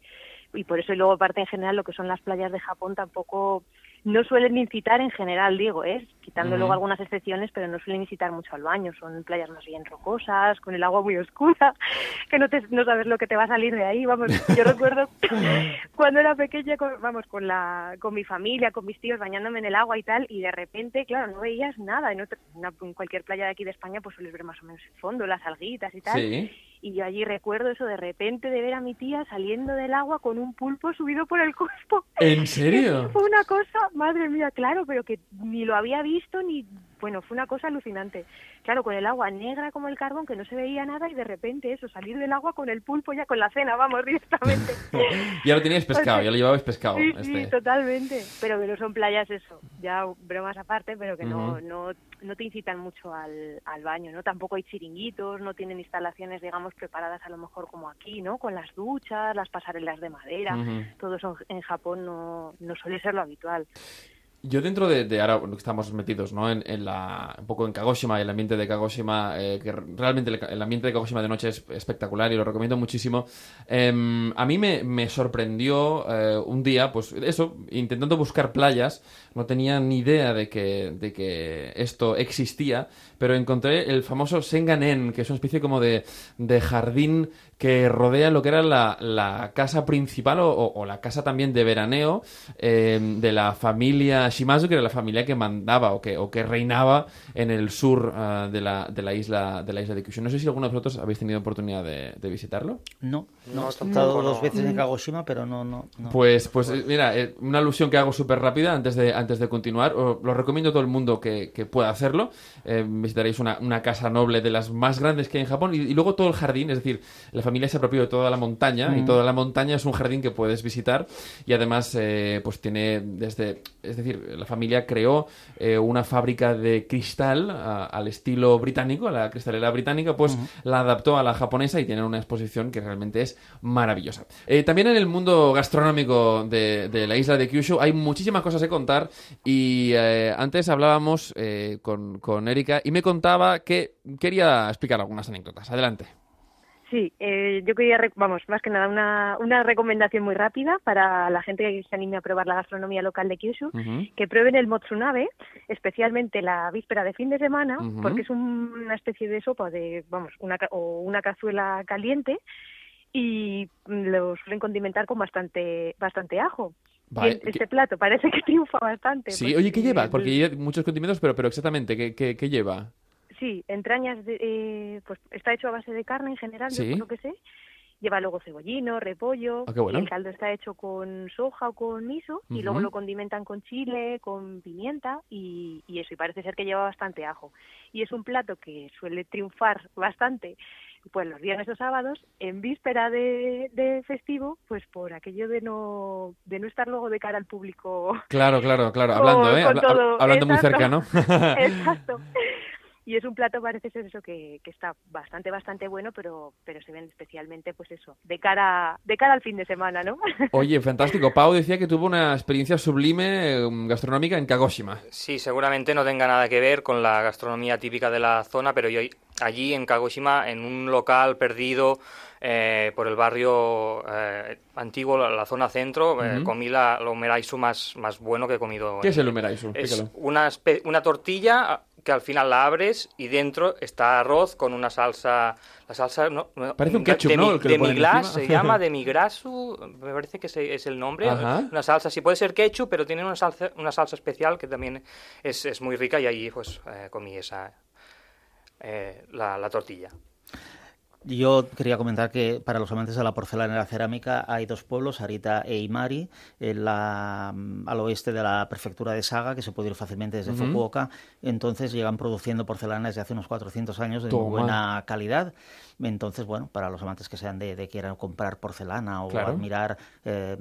y por eso y luego aparte en general lo que son las playas de Japón tampoco no suelen incitar en general, digo, ¿eh? quitando luego algunas excepciones, pero no suelen incitar mucho al baño. Son playas más bien rocosas, con el agua muy oscura, que no, te, no sabes lo que te va a salir de ahí. Vamos, yo recuerdo cuando era pequeña, con, vamos, con, la, con mi familia, con mis tíos, bañándome en el agua y tal, y de repente, claro, no veías nada. En, en cualquier playa de aquí de España, pues sueles ver más o menos el fondo, las alguitas y tal. Sí y yo allí recuerdo eso de repente de ver a mi tía saliendo del agua con un pulpo subido por el cuerpo. ¿En serio? Fue una cosa, madre mía, claro, pero que ni lo había visto ni bueno, fue una cosa alucinante. Claro, con el agua negra como el carbón, que no se veía nada, y de repente eso, salir del agua con el pulpo ya con la cena, vamos, directamente. ya lo teníais pescado, ya lo llevabais pescado. Sí, este. sí, totalmente. Pero que no son playas eso, ya bromas aparte, pero que no, no, no te incitan mucho al, al baño, ¿no? Tampoco hay chiringuitos, no tienen instalaciones, digamos, preparadas a lo mejor como aquí, ¿no? Con las duchas, las pasarelas de madera, todo eso en Japón no, no suele ser lo habitual. Yo dentro de, ahora estamos metidos ¿no? en, en, la, un poco en Kagoshima, el ambiente de Kagoshima, eh, que realmente el, ambiente de Kagoshima de noche es espectacular y lo recomiendo muchísimo. Eh, a mí me, me sorprendió eh, un día, pues eso, intentando buscar playas, no tenía ni idea de que, de que esto existía, pero encontré el famoso Senganen, que es una especie como de, de jardín que rodea lo que era la, la casa principal o, o, la casa también de veraneo eh, de la familia Shimazu, que era la familia que mandaba o que, o que reinaba en el sur uh, de, la, de, la isla, de la isla de Kyushu. No sé si alguno de vosotros habéis tenido oportunidad de, de visitarlo. No, no, he estado dos veces en Kagoshima, pero no, no. no. Pues, pues mira, eh, una alusión que hago súper rápida antes de, antes de continuar. Os lo recomiendo a todo el mundo que, que pueda hacerlo. Eh, visitaréis una, una, casa noble de las más grandes que hay en Japón y, y luego todo el jardín, es decir, la familia se apropió de toda la montaña mm. y toda la montaña es un jardín que puedes visitar y además eh, pues tiene desde es decir la familia creó eh, una fábrica de cristal a, al estilo británico a la cristalera británica pues mm. la adaptó a la japonesa y tiene una exposición que realmente es maravillosa eh, también en el mundo gastronómico de, de, la isla de Kyushu hay muchísimas cosas que contar y eh, antes hablábamos con, con Erika y me contaba que quería explicar algunas anécdotas adelante Sí, eh, yo quería, vamos, más que nada, una, una recomendación muy rápida para la gente que se anime a probar la gastronomía local de Kyushu, uh -huh. que prueben el motsunabe, especialmente la víspera de fin de semana, uh -huh. porque es un, una especie de sopa de, vamos, una, o una cazuela caliente y lo suelen condimentar con bastante, bastante ajo. Vale, este que... plato parece que triunfa bastante. Sí, oye, ¿qué lleva? Porque lleva muchos condimentos, pero, pero exactamente, ¿qué, qué, qué lleva? Sí, entrañas, de, eh, pues está hecho a base de carne en general, ¿Sí? yo creo que sé. Lleva luego cebollino, repollo. Ah, bueno. y el caldo está hecho con soja o con miso. Uh -huh. Y luego lo condimentan con chile, con pimienta y, y, eso. Y parece ser que lleva bastante ajo. Y es un plato que suele triunfar bastante pues los viernes o sábados en víspera de, de, festivo pues por aquello de no de no estar luego de cara al público claro claro claro hablando con, eh con hablando muy cerca no exacto y es un plato parece ser eso que, que, está bastante bastante bueno pero pero se ven especialmente pues eso de cara de cara al fin de semana no oye fantástico Pau decía que tuvo una experiencia sublime gastronómica en Kagoshima sí seguramente no tenga nada que ver con la gastronomía típica de la zona pero yo allí en Kagoshima en un local perdido eh, por el barrio eh, antiguo, la, la, zona centro, uh -huh. eh, comí la, el umeraisu más, más bueno que he comido. ¿Qué es el umeraisu? Es una, una tortilla que al final la abres y dentro está arroz con una salsa, la salsa no, parece un ketchup, de, ¿no? El que demiglas se llama demigrasu, me parece que es el nombre, Ajá. una salsa, sí puede ser ketchup, pero tiene una salsa, una salsa especial que también es, es muy rica y allí pues eh, comí esa eh, la, la tortilla. Yo quería comentar que para los amantes de la porcelana y la cerámica hay dos pueblos, Arita e Imari, en la, al oeste de la prefectura de Saga, que se puede ir fácilmente desde uh -huh. Fukuoka. Entonces llegan produciendo porcelana desde hace unos 400 años de Toma. buena calidad. Entonces, bueno, para los amantes que sean de, de quieran comprar porcelana o claro. admirar... Eh,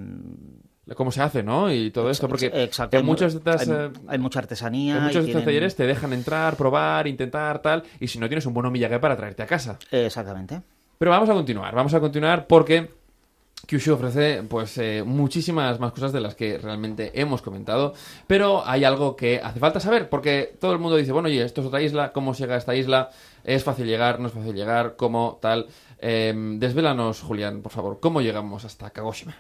cómo se hace, ¿no? Y todo esto, porque Exacto. en muchas de estas, hay, eh, hay, mucha artesanía. En muchos de estos tienen... talleres te dejan entrar, probar, intentar, tal, y si no tienes un buen omillague para traerte a casa. Exactamente. Pero vamos a continuar, vamos a continuar porque Kyushu ofrece pues eh, muchísimas más cosas de las que realmente hemos comentado, pero hay algo que hace falta saber, porque todo el mundo dice, bueno, oye, esto es otra isla, ¿cómo se llega a esta isla? ¿Es fácil llegar? ¿No es fácil llegar? ¿Cómo? Tal. Eh, desvélanos, Julián, por favor, ¿cómo llegamos hasta Kagoshima?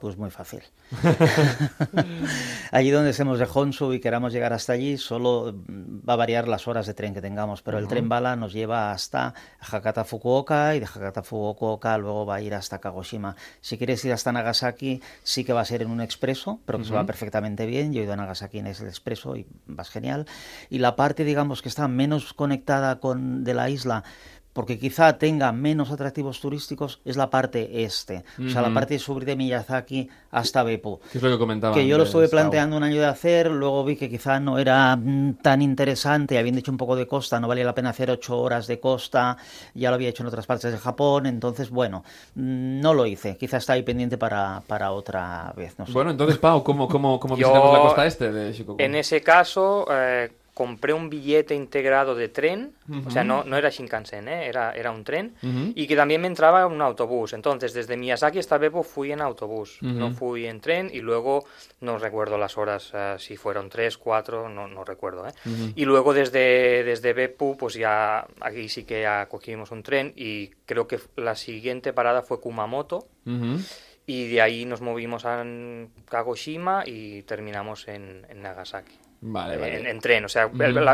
Pues muy fácil. allí donde estemos de Honshu y queramos llegar hasta allí, solo va a variar las horas de tren que tengamos, pero uh -huh. el tren bala nos lleva hasta Hakata Fukuoka y de Hakata Fukuoka luego va a ir hasta Kagoshima. Si quieres ir hasta Nagasaki, sí que va a ser en un expreso, pero que uh -huh. se va perfectamente bien. Yo he ido a Nagasaki en ese expreso y vas genial. Y la parte, digamos, que está menos conectada con de la isla porque quizá tenga menos atractivos turísticos, es la parte este. O sea, la parte de subir de Miyazaki hasta Beppu. Que es lo que comentaba. Que yo lo estuve planteando un año de hacer, luego vi que quizá no era mm, tan interesante, habían dicho un poco de costa, no valía la pena hacer ocho horas de costa, ya lo había hecho en otras partes de Japón, entonces, bueno, mm, no lo hice. Quizá está ahí pendiente para, para otra vez. Bueno, entonces, Pau, ¿cómo, cómo, cómo visitamos la costa este de Shikoku? En ese caso... Eh compré un billete integrado de tren, o sea, no, no era Shinkansen, ¿eh? era, era un tren, y que también me entraba un autobús. Entonces, desde Miyazaki hasta Beppo fui en autobús, no fui en tren, y luego, no recuerdo las horas, uh, si fueron tres, cuatro, no, no recuerdo. ¿eh? Y luego desde, desde Beppu, pues ya, aquí sí que ya cogimos un tren, y creo que la siguiente parada fue Kumamoto, y de ahí nos movimos a Kagoshima y terminamos en, en Nagasaki. Vale, vale. En, tren, o sea,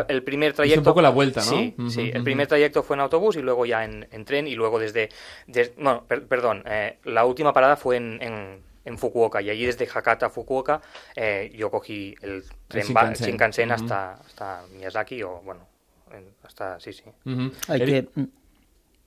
el, primer trayecto... Es un poco la vuelta, ¿no? Sí, sí. El primer trayecto fue en autobús y luego ya en, tren y luego desde... bueno, perdón, eh, la última parada fue en, en, Fukuoka y allí desde Hakata a Fukuoka eh, yo cogí el tren Shinkansen, Shinkansen hasta, hasta Miyazaki o, bueno, hasta... Sí, sí. hay, que,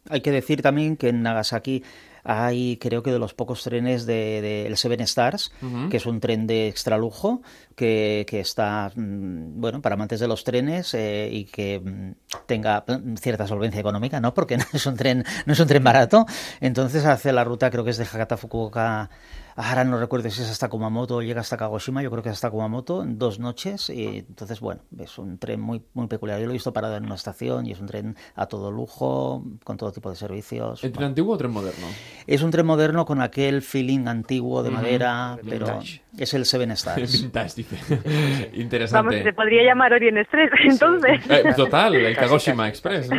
hay que decir también que en Nagasaki hay creo que de los pocos trenes del de, el Seven Stars, que es un tren de extralujo, que, que está, mm, bueno, para amantes de los trenes eh, y que mm, tenga cierta solvencia económica, ¿no? Porque no es un tren, no es un tren barato. Entonces hace la ruta, creo que es de Hakata Fukuoka Ahora no recuerdo si es hasta Kumamoto o llega hasta Kagoshima, yo creo que es hasta Kumamoto, en dos noches. Y entonces, bueno, es un tren muy, muy peculiar. Yo lo he visto parado en una estación y es un tren a todo lujo, con todo tipo de servicios. ¿El tren antiguo o tren moderno? Es un tren moderno con aquel feeling antiguo de madera, pero es el Seven Stars. Vintage, dice. Interesante. Vamos, se podría llamar Orient Express, entonces. Eh, total, el Kagoshima Express. ¿no?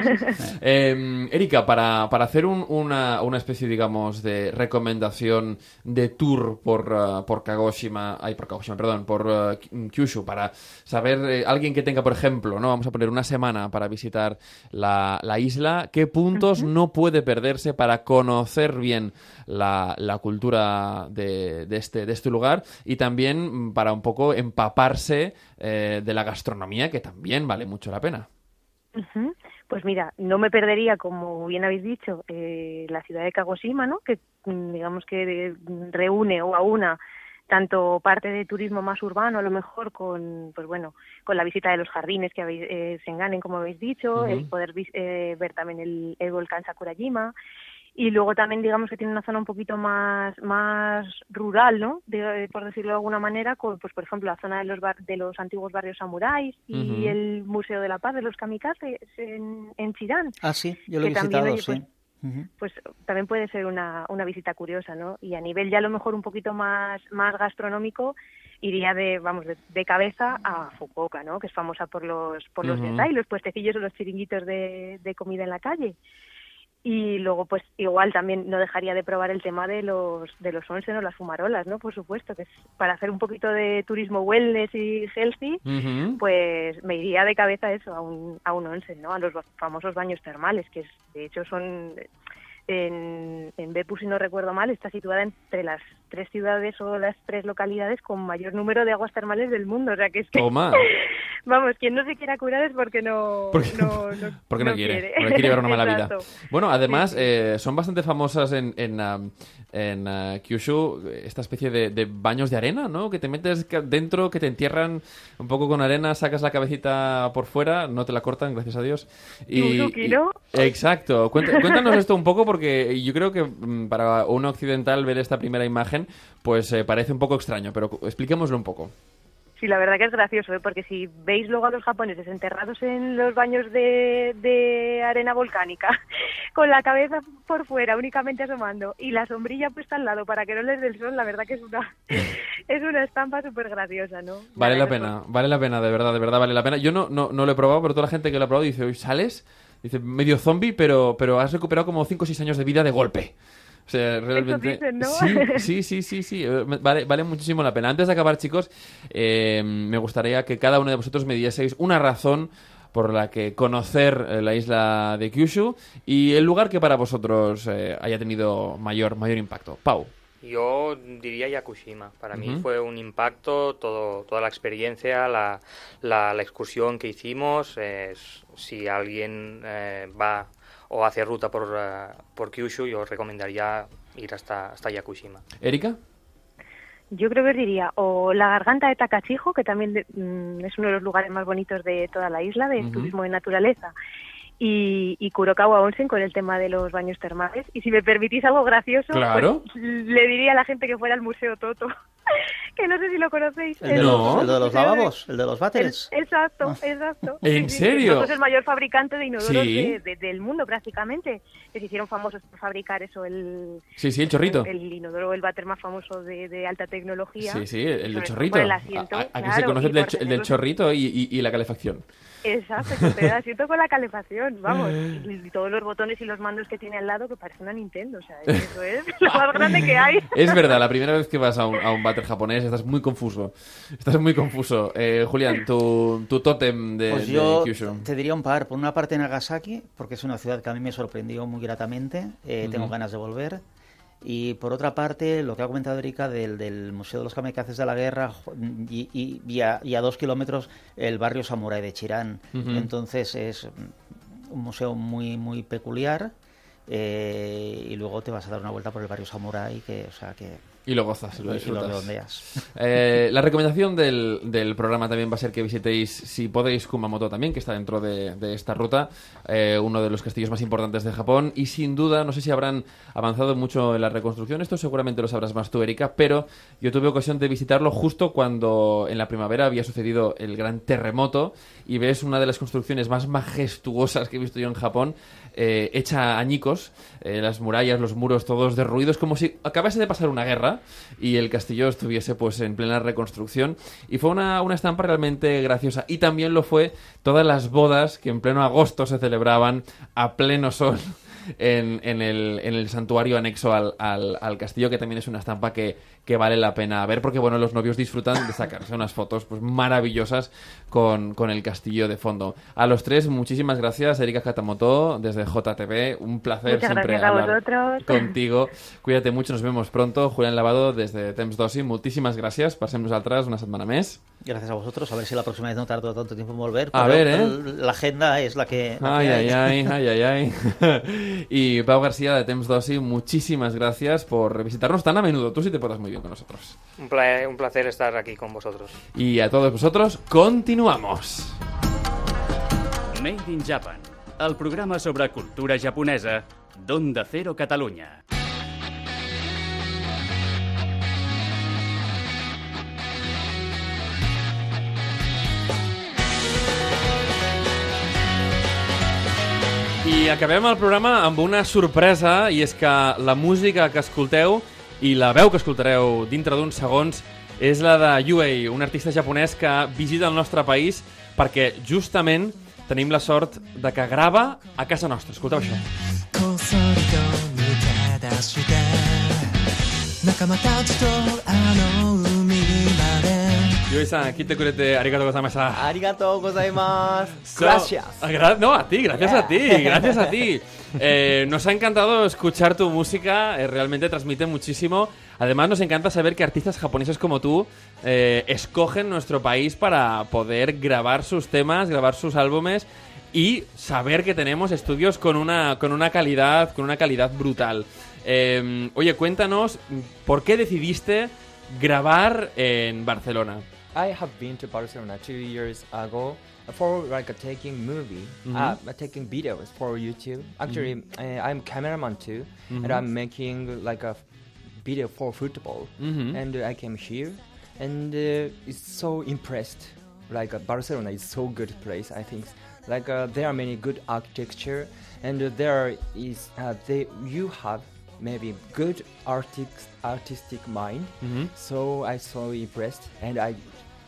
eh, Erika, para, para hacer un, una, una especie, digamos, de recomendación de tour por, uh, por Kagoshima, ay, por Kagoshima, perdón, por uh, Kyushu, para saber, eh, alguien que tenga, por ejemplo, no vamos a poner una semana para visitar la, la isla, ¿qué puntos uh -huh. no puede perderse para conocer bien la, la cultura de, de, este, de este lugar y también para un poco empaparse eh, de la gastronomía, que también vale mucho la pena? Uh -huh. Pues mira, no me perdería, como bien habéis dicho, eh, la ciudad de Kagoshima, ¿no? Que mm, digamos que reúne o aúna tanto parte de turismo más urbano, a lo mejor con, pues bueno, con la visita de los jardines que habéis, eh, se enganen, como habéis dicho, uh -huh. el poder eh, ver también el, el volcán Sakurajima, y luego también digamos que tiene una zona un poquito más más rural no de, por decirlo de alguna manera con, pues por ejemplo la zona de los bar, de los antiguos barrios samuráis y uh -huh. el museo de la paz de los kamikazes en, en Chirán ah sí yo lo he visitado también, sí pues, pues también puede ser una, una visita curiosa, ¿no? Y a nivel ya a lo mejor un poquito más, más gastronómico, iría de, vamos, de, de cabeza a Fukuoka, ¿no? Que es famosa por los, por los uh -huh. los puestecillos o los chiringuitos de, de comida en la calle y luego pues igual también no dejaría de probar el tema de los de los onsen o las fumarolas no por supuesto que es para hacer un poquito de turismo wellness y healthy uh -huh. pues me iría de cabeza eso a un a un onsen no a los famosos baños termales que es, de hecho son en, en Beppu, si no recuerdo mal, está situada entre las tres ciudades o las tres localidades con mayor número de aguas termales del mundo. O sea que es que. Toma. Vamos, quien no se quiera curar es porque no. Porque no, no, porque no, no quiere. quiere. Porque quiere llevar una mala vida. Bueno, además, sí. eh, son bastante famosas en, en, um, en uh, Kyushu esta especie de, de, baños de arena, ¿no? Que te metes dentro, que te entierran un poco con arena, sacas la cabecita por fuera, no te la cortan, gracias a Dios. Y, Yuzuki, ¿no? y exacto. Cuéntanos esto un poco porque yo creo que mm, para un occidental ver esta primera imagen pues eh, parece un poco extraño, pero expliquémoslo un poco. Sí, la verdad que es gracioso, ¿eh? porque si veis luego a los japoneses enterrados en los baños de, de, arena volcánica, con la cabeza por fuera, únicamente asomando, y la sombrilla puesta al lado para que no les dé el sol, la verdad que es una, es una estampa súper graciosa, ¿no? Vale la pena, vale la pena, de verdad, de verdad vale la pena. Yo no, no, no lo he probado, pero toda la gente que lo ha probado dice, hoy sales, dice, medio zombie, pero, pero has recuperado como 5 o 6 años de vida de golpe. O sea, realmente. Dicen, ¿no? sí, sí, sí, sí, sí. Vale, vale muchísimo la pena. Antes de acabar, chicos, eh, me gustaría que cada uno de vosotros me dieseis una razón por la que conocer eh, la isla de Kyushu y el lugar que para vosotros eh, haya tenido mayor, mayor impacto. Pau. Yo diría Yakushima. Para uh -huh. mí fue un impacto todo, toda la experiencia, la, la, la excursión que hicimos. Eh, si alguien eh, va o hacer ruta por, eh, por Kyushu, yo os recomendaría ir hasta, hasta Yakushima. ¿Erika? Yo creo que os diría o la garganta de Takachijo, que también de- mm, es uno de los lugares más bonitos de toda la isla, de turismo de naturaleza, y, y Kurokawa Onsen con el tema de los baños termales. Y si me permitís algo gracioso, Claro. pues, le diría a la gente que fuera al Museo Toto, que no sé si lo conocéis. El de, No. los, el de los lavabos, el de los el- váteres. exacto, exacto. ¿En Sí, serio? Toto es el mayor fabricante de inodoros Sí. de- de- del mundo prácticamente. Que se hicieron famosos por fabricar eso, el, Sí, sí, el chorrito. el inodoro, el váter más famoso de, de alta tecnología. Sí, sí, el, el del chorrito. por el asiento, A- a- aquí claro, se conoce el del, chorrito y, y- y la calefacción. Exacto, que te da asiento con la calefacción, vamos. Y, y todos los botones y los mandos que tiene al lado que parece una Nintendo, o sea, eso es lo más grande que hay. Es verdad, la primera vez que vas a un, a un váter japonés estás muy confuso. Estás muy confuso. Eh, Julián, tu, tu tótem de, Pues de yo Kyushu. te diría un par. Por una parte Nagasaki, porque es una ciudad que a mí me sorprendió muy gratamente. eh, Tengo ganas de volver. Y por otra parte, lo que ha comentado Erika del, del Museo de los Kamikazes de la Guerra y, y- y a, y a dos kilómetros el barrio Samurai de Chirán. Entonces es un museo muy muy peculiar. eh, y luego te vas a dar una vuelta por el barrio Samurai, que, o sea, que Y lo gozas, y y lo disfrutas. redondeas. Eh, la recomendación del, del programa también va a ser que visitéis, si podéis, Kumamoto también, que está dentro de, de esta ruta, eh, uno de los castillos más importantes de Japón. Y sin duda, no sé si habrán avanzado mucho en la reconstrucción, esto seguramente lo sabrás más tú, Erika, pero yo tuve ocasión de visitarlo justo cuando en la primavera había sucedido el gran terremoto y ves una de las construcciones más majestuosas que he visto yo en Japón, eh, hecha añicos, eh, las murallas, los muros todos derruidos, como si acabase de pasar una guerra y el castillo estuviese pues en plena reconstrucción. Y fue una, una estampa realmente graciosa. Y también lo fue todas las bodas que en pleno agosto se celebraban a pleno sol. En, en el, en el santuario anexo al, al- al castillo, que también es una estampa que, que vale la pena ver, porque bueno, los novios disfrutan de sacarse unas fotos pues maravillosas con, con el castillo de fondo. A los tres, muchísimas gracias, Erika Katamoto, desde JTV, un placer Muchas siempre gracias a hablar vosotros. contigo. Cuídate mucho, nos vemos pronto. Julián Lavado, desde Temps Dosi, moltíssimes gràcies. Passem nosaltres una setmana més. Gracias a vosotros. A ver si la próxima vez no tardo tanto tiempo en volver. A pero ver, ¿eh? La agenda es la que. la Ay, que ay, ay, ay, ay, ay. Y Pau García de Temps Dosi, muchísimas gracias por visitarnos tan a menudo. Tú sí te portas muy bien con nosotros. Un, pla- un placer estar aquí con vosotros. Y a todos vosotros, continuamos. Made in Japan, el programa sobre cultura japonesa d'Onda Cero Catalunya. I acabem el programa amb una sorpresa, i és que la música que escolteu i la veu que escoltareu dintre d'uns segons és la de Yuei, un artista japonès que visita el nostre país perquè justament tenim la sort de que grava a casa nostra. Escolteu això. こっそりと抜け出して仲間たちとあの海ま で Yuei-san, kite kurete arigato gozaimashita. Arigatou gozaimasu. So- Gracias. Ah, gra- no, a ti, gracias a ti, gracias a ti. Eh, nos ha encantado escuchar tu música, eh, realmente transmite muchísimo. Además, nos encanta saber que artistas japoneses como tú eh, escogen nuestro país para poder grabar sus temas, grabar sus álbumes y saber que tenemos estudios con una, con una calidad, con una calidad brutal. Eh, oye, cuéntanos, ¿por qué decidiste grabar en Barcelona? I have been to Barcelona two years ago for like a taking movie, Mhm. uh, taking videos for YouTube. Actually, uh, I'm cameraman too, and I'm making like a video for football. Mhm. And uh, I came here, and uh, it's so impressed. Like uh, Barcelona is so good place. I think like uh, there are many good architecture, and uh, there is uh, they you have maybe good artistic artistic mind. Mhm. So I so impressed, and I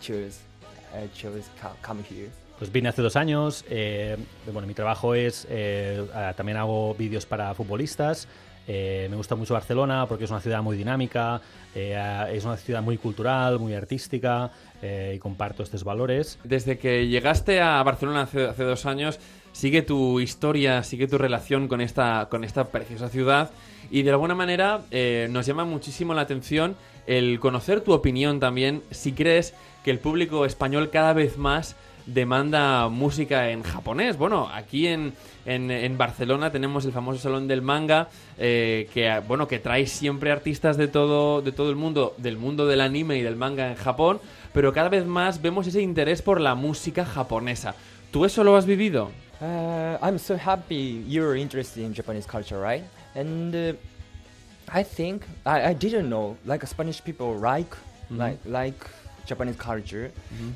I chose co- come here. Pues vine hace dos años. eh, bueno, mi trabajo es. eh, también hago vídeos para futbolistas. eh, me gusta mucho Barcelona porque es una ciudad muy dinámica. eh, es una ciudad muy cultural, muy artística. eh, y comparto estos valores. Desde que llegaste a Barcelona hace, hace dos años, sigue tu historia, sigue tu relación con esta, con esta preciosa ciudad y de alguna manera eh, nos llama muchísimo la atención el conocer tu opinión también, si crees que el público español cada vez más demanda música en japonés. Bueno, aquí en, en, en Barcelona tenemos el famoso Salón del Manga, eh, que, bueno, que trae siempre artistas de todo, de todo el mundo, del mundo del anime y del manga en Japón, pero cada vez más vemos ese interés por la música japonesa. ¿Tú eso lo has vivido? Uh, I'm so happy you're interested in Japanese culture, right? And uh, I think I, I didn't know like Spanish people like Mhm. like like Japanese culture.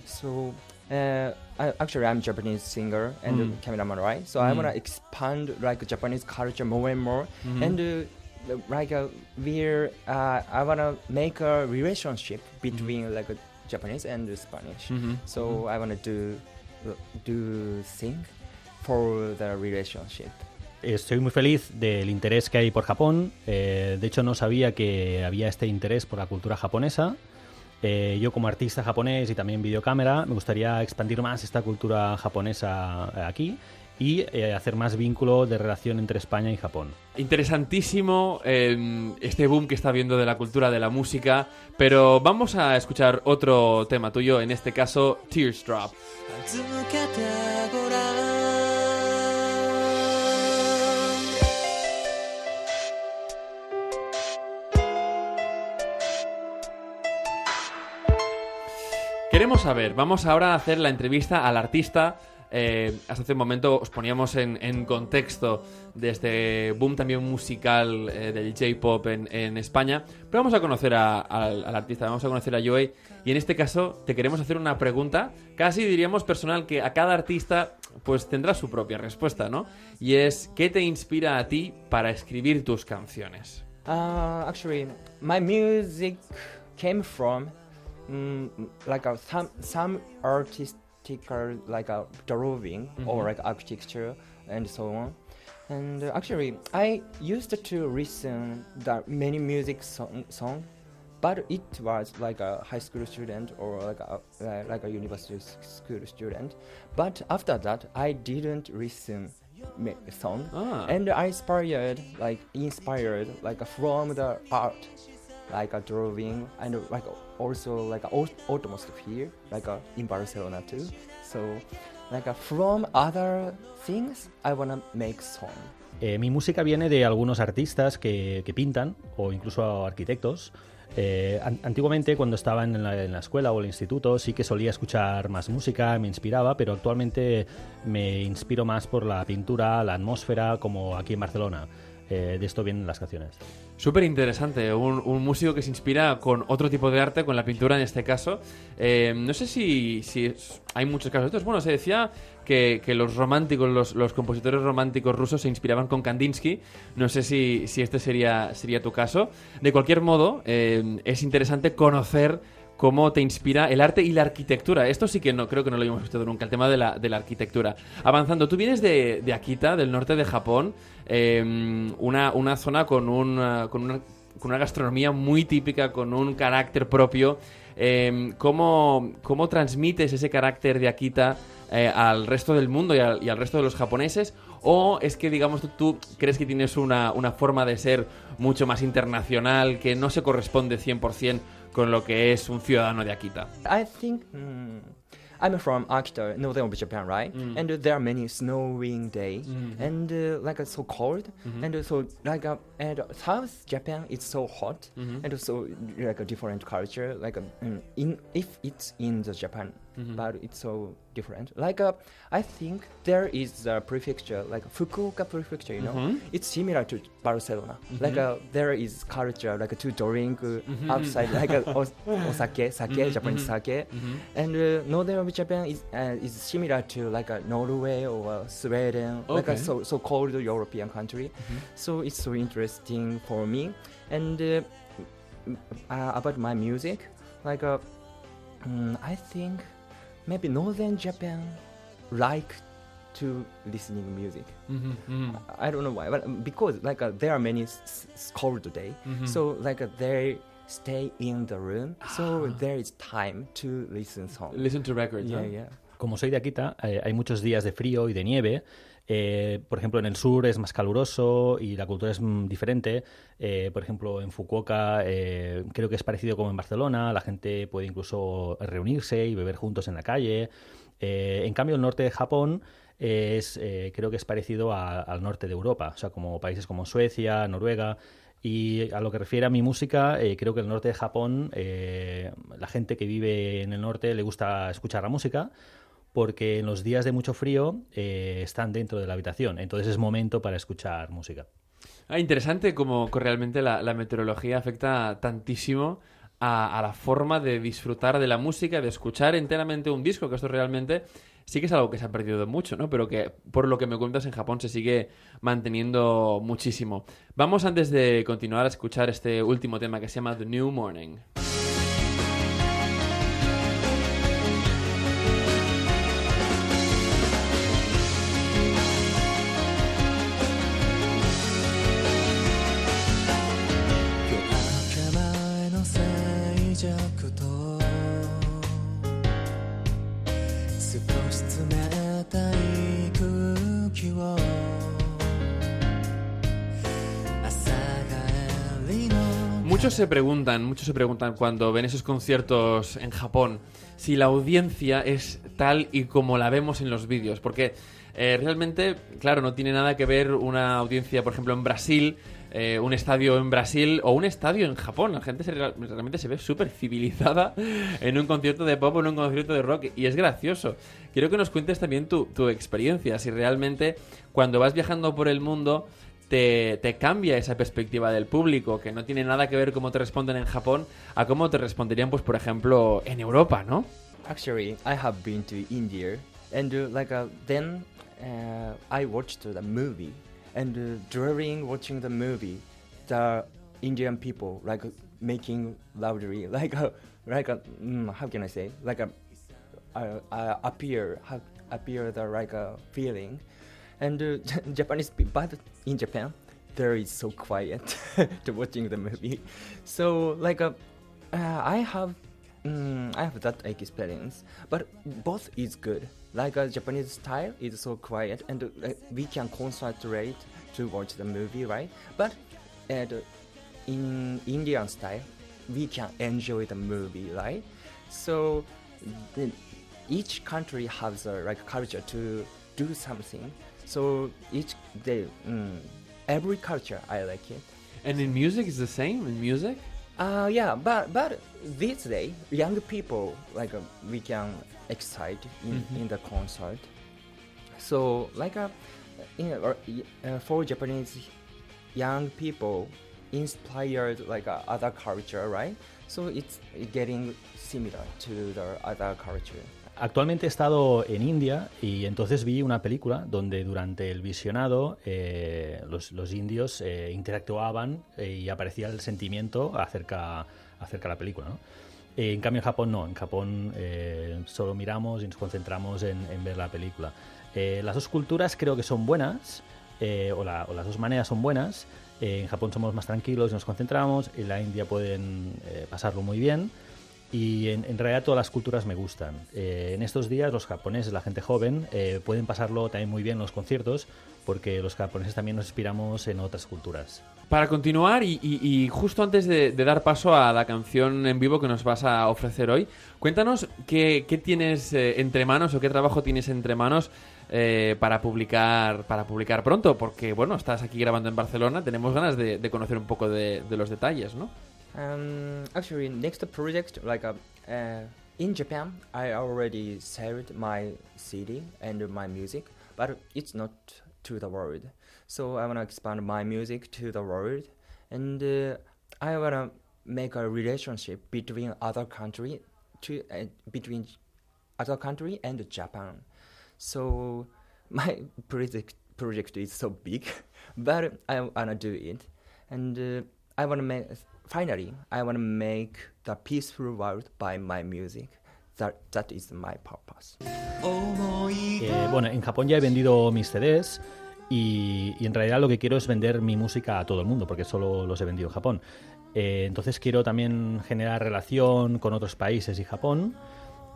So uh, I, actually, I'm Japanese singer and Mm. cameraman, right? So I Mm. wanna expand like Japanese culture more and more, Mhm. and uh, like uh, we're uh, I wanna make a relationship between like uh, Japanese and Spanish. Mhm. So I wanna do do sing for the relationship. Estoy muy feliz del interés que hay por Japón. Eh, de hecho, no sabía que había este interés por la cultura japonesa. Eh, yo como artista japonés y también videocámara me gustaría expandir más esta cultura japonesa eh, aquí y hacer más vínculo de relación entre España y Japón. Interesantísimo eh, este boom que está habiendo de la cultura de la música, pero vamos a escuchar otro tema tuyo, en este caso Teardrop. 続 Queremos saber, vamos ahora a hacer la entrevista al artista. eh, hasta hace un momento os poníamos en, contexto de este boom también musical eh, del J-pop en, España. Pero vamos a conocer al artista, vamos a conocer a Joey. Y en este caso te queremos hacer una pregunta, casi diríamos personal, que a cada artista pues tendrá su propia respuesta, ¿no? Y es, ¿qué te inspira a ti para escribir tus canciones? Uh, actually, my music came from mm, like a, some some artistical like a drawing or Mhm. like architecture and so on. And uh, actually, I used to listen the many music song, song, but it was like a high school student or like a uh, like a university school student. But after that, I didn't listen song Ah. and I inspired like inspired like from the art like a drawing and like also like a au- atmosphere like uh, in Barcelona too so like uh, from other things I wanna make song Eh, mi música viene de algunos artistas que, que pintan o incluso arquitectos. Eh, an- antiguamente, cuando estaba en la, en la escuela o el instituto, sí que solía escuchar más música, me inspiraba, pero actualmente me inspiro más por la pintura, la atmósfera, como aquí en Barcelona. Eh, de esto vienen las canciones. Súper interesante, un, un músico que se inspira con otro tipo de arte, con la pintura en este caso. Eh, no sé si, si hay muchos casos de estos. Bueno, se decía que, que los románticos, los, los compositores románticos rusos se inspiraban con Kandinsky. No sé si, si este sería, sería tu caso. De cualquier modo, eh, es interesante conocer cómo te inspira el arte y la arquitectura. Esto sí que no creo que no lo habíamos visto nunca, el tema de la, arquitectura. Avanzando, tú vienes de, de Akita, del norte de Japón, eh, una, una zona con, un, eh, con, una, con una gastronomía muy típica, con un carácter propio. Eh, ¿cómo, cómo transmites ese carácter de Akita eh, al resto del mundo y al, resto de los japoneses? ¿O es que, digamos, tú, tú crees que tienes una, una forma de ser mucho más internacional que no se corresponde 100% con lo que es un ciudadano de Akita? I think mm, I'm from Akita, northern of Japan, right? Mm. And uh, there are many snowing days, Mhm. and uh, like uh, so cold, Mhm. and uh, so like uh, and South Japan it's so hot, Mhm. and so like a different culture. Like mm, in if it's in the Japan, Mhm. but it's so different. Like uh, I think there is a prefecture like Fukuoka prefecture. You know, Mhm. it's similar to Barcelona. Mhm. Like uh, there is culture like to drink uh, Mhm. outside like uh, os- osake, sake, Mhm, Japanese mhm. sake. And uh, northern of Japan is uh, is similar to like a Norway or uh, Sweden, like a so so called European country. So it's so interesting for me. And uh, uh, about my music, like uh, mm, I think maybe northern Japan like to listening music. Mhm, mhm. I don't know why, but um, because like uh, there are many s- s- cold day, Mhm. so like uh, they stay in the room, so Ah. there is time to listen song. Listen to records. Yeah, ¿no? yeah. como soy de Akita, eh, hay muchos días de frío y de nieve. Eh, por ejemplo, en el sur es más caluroso y la cultura es mm, diferente. Eh, por ejemplo, en Fukuoka eh, creo que es parecido como en Barcelona. La gente puede incluso reunirse y beber juntos en la calle. Eh, en cambio, el norte de Japón es, eh, creo que es parecido a- al norte de Europa, o sea, como países como Suecia, Noruega. Y a lo que refiere a mi música, eh, creo que el norte de Japón, eh, la gente que vive en el norte le gusta escuchar la música porque en los días de mucho frío eh, están dentro de la habitación, entonces es momento para escuchar música. Ah, interesante cómo realmente la, meteorología afecta tantísimo a, a la forma de disfrutar de la música, de escuchar enteramente un disco, que esto realmente sí que es algo que se ha perdido mucho, ¿no? Pero que por lo que me cuentas en Japón se sigue manteniendo muchísimo. Vamos antes de continuar a escuchar este último tema que se llama The New Morning.「se preguntan, muchos se preguntan cuando ven esos conciertos en Japón si la audiencia es tal y como la vemos en los vídeos, porque eh, realmente, claro, no tiene nada que ver una audiencia, por ejemplo, en Brasil, eh, un estadio en Brasil o un estadio en Japón. La gente realmente se ve súper civilizada en un concierto de pop o en un concierto de rock y es gracioso. Quiero que nos cuentes también tu, tu experiencia, si realmente cuando vas viajando por el mundo te, te cambia esa perspectiva del público, que no tiene nada que ver cómo te responden en Japón a cómo te responderían, pues, por ejemplo, en Europa, ¿no? Actually, I have been to India, and uh, like uh, then uh, I watched the movie, and uh, during watching the movie, the Indian people like making loudly, like uh, like uh, mm, how can I say, like a appear appear the like a feeling, and uh, Japanese people, but in Japan, there is so quiet to watching the movie, so like uh, uh, I have Mm, I have that experience, but both is good. Like a Japanese style is so quiet, and uh, we can concentrate to watch the movie, right? But uh, in Indian style, we can enjoy the movie, right? So the, each country has a like culture to do something. So each day, mm, every culture I like it. And in music is the same. In music, Uh, yeah, but but these day, young people like uh, we can excite in, in the concert. So like uh, in, uh, for Japanese young people, inspired like uh, other culture, right? So it's getting similar to the other culture. Actualmente he estado en India y entonces vi una película donde durante el visionado eh, los, los indios eh, interactuaban eh, y aparecía el sentimiento acerca, acerca de la película. ¿no? Eh, en cambio en Japón no, en Japón eh, solo miramos y nos concentramos en, en ver la película. Eh, las dos culturas creo que son buenas, o, la- o las dos maneras son buenas. En Japón somos más tranquilos y nos concentramos, en la India pueden pasarlo muy bien. Y en, realidad todas las culturas me gustan. Eh, en estos días los japoneses, la gente joven, eh, pueden pasarlo también muy bien en los conciertos porque los japoneses también nos inspiramos en otras culturas. Para continuar y, justo antes de, dar paso a la canción en vivo que nos vas a ofrecer hoy, cuéntanos qué, tienes eh, entre manos o qué trabajo tienes entre manos eh, para publicar para publicar pronto, porque bueno, estás aquí grabando en Barcelona, tenemos ganas de, conocer un poco de los detalles, ¿no? Um, actually, next project like uh, uh, in Japan, I already sold my CD and my music, but it's not to the world. So I wanna expand my music to the world, and uh, I wanna make a relationship between other country to uh, between other country and Japan. So my project project is so big, but I wanna do it, and uh, I wanna make. Finally, I wanna make the peaceful world by my music. That that is my purpose. Eh, bueno, en Japón ya he vendido mis CDs y, y en realidad lo que quiero es vender mi música a todo el mundo porque solo los he vendido en Japón. Eh, entonces quiero también generar relación con otros países y Japón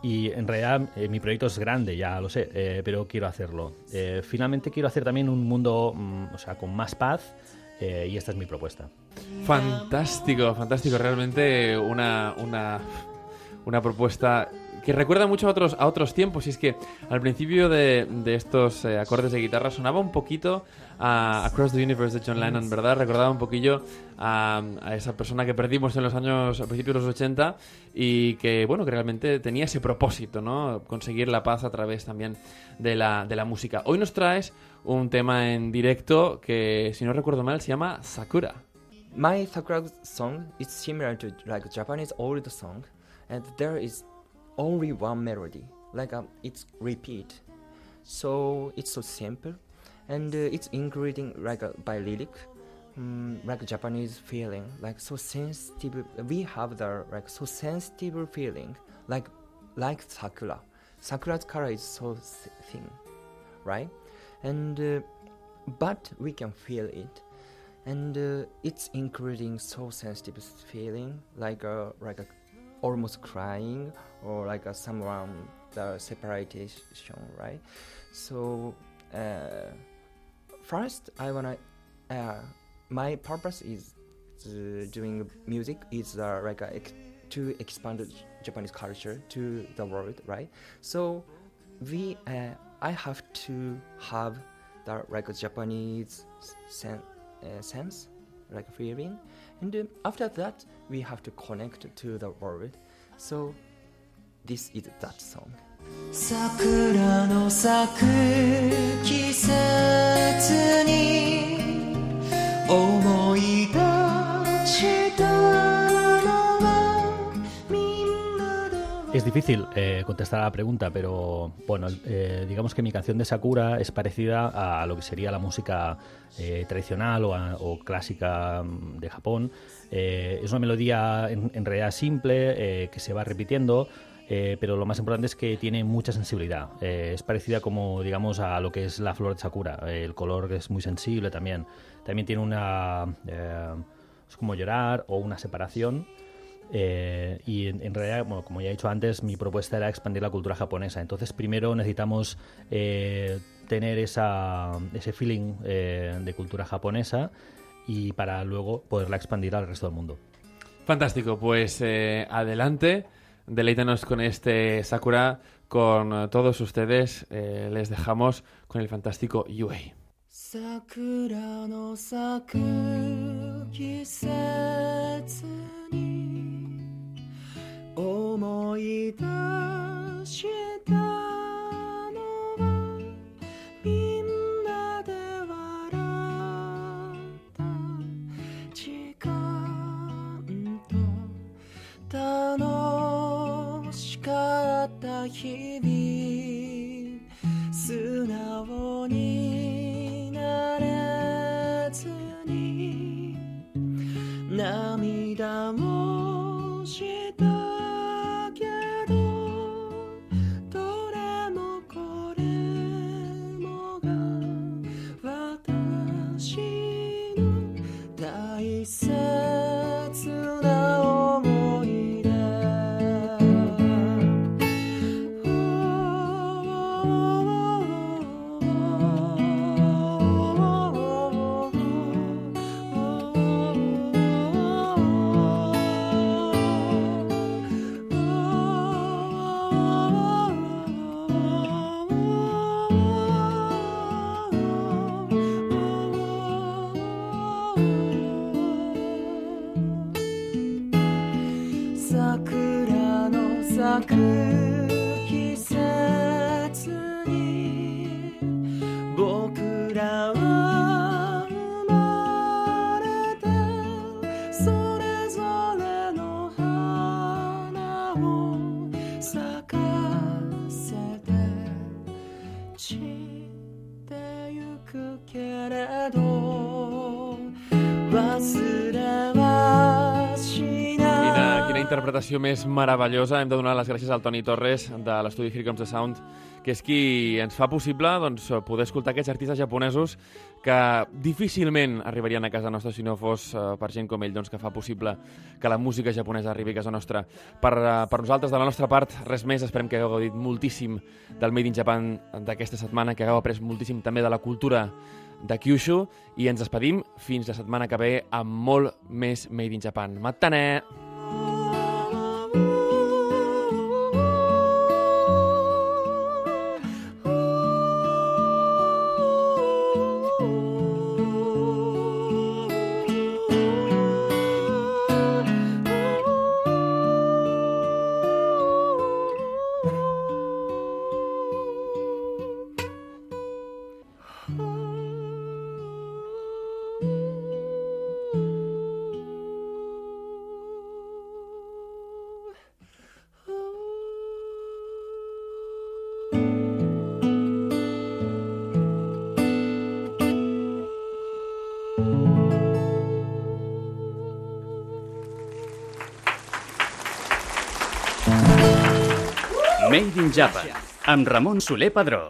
Y en realidad eh, mi proyecto es grande, ya lo sé, eh, pero quiero hacerlo. Eh, finalmente quiero hacer también un mundo, mm, o sea, con más paz, eh, y esta es mi propuesta. Fantástico, fantástico. Realmente una, una, una propuesta que recuerda mucho a otros, a otros tiempos. Y es que al principio de, de estos eh, acordes de guitarra sonaba un poquito a Across the Universe de John Lennon, ¿verdad? Recordaba un poquillo a, a esa persona que perdimos en los años, a principios de los 80 y que, bueno, que realmente tenía ese propósito, ¿no? Conseguir la paz a través también de la, de la música. Hoy nos traes un tema en directo que, si no recuerdo mal, se llama Sakura. My Sakura song is similar to like Japanese old song, and there is only one melody, like um, it's repeat. So it's so simple, and uh, it's including like uh, by lyric, mm, like Japanese feeling, like so sensitive. We have the like so sensitive feeling, like like sakura. Sakura's color is so th- thin, right? And uh, but we can feel it. And uh, it's including so sensitive feeling like a like a almost crying or like a someone the separation right? So uh, first i wanna uh, my purpose is uh, doing music is uh, like a, to expand japanese culture to the world right? So we uh, i have to have the like a japanese sen- uh, sense, like feeling, and um, after that we have to connect to the world. So this is that song. 桜の咲く季節に思い出 Es difícil eh, contestar a la pregunta, pero bueno, eh, digamos que mi canción de Sakura es parecida a lo que sería la música eh, tradicional o, a- o clásica mm, de Japón. Eh, es una melodía en, en realidad simple, eh, que se va repitiendo, eh, pero lo más importante es que tiene mucha sensibilidad. Eh, es parecida como, digamos, a lo que es la flor de Sakura. Eh, el color es muy sensible también. También tiene una... eh, es como llorar o una separación. Eh, y en, en realidad, bueno, como ya he dicho antes, mi propuesta era expandir la cultura japonesa. Entonces, primero necesitamos eh, tener esa, ese feeling eh, de cultura japonesa y para luego poderla expandir al resto del mundo. Fantástico, pues eh, adelante, deleítanos con este Sakura, con eh, todos ustedes. eh, les dejamos con el fantástico Yui. 桜の咲く季節に 思い出したのはみんなで笑った時間と楽しかった日々素直になれずに涙もした。桜の咲く interpretació més meravellosa. Hem de donar les gràcies al Toni Torres de l'estudi Here Comes the Sound, que és qui ens fa possible doncs, poder escoltar aquests artistes japonesos que difícilment arribarien a casa nostra si no fos uh, per gent com ell doncs, que fa possible que la música japonesa arribi a casa nostra. Per, uh, per nosaltres, de la nostra part, res més. Esperem que hagueu gaudit moltíssim del Made in Japan d'aquesta setmana, que hagueu après moltíssim també de la cultura de Kyushu i ens despedim fins la setmana que ve amb molt més Made in Japan. Matane! Japa, amb Ramon Soler Padró.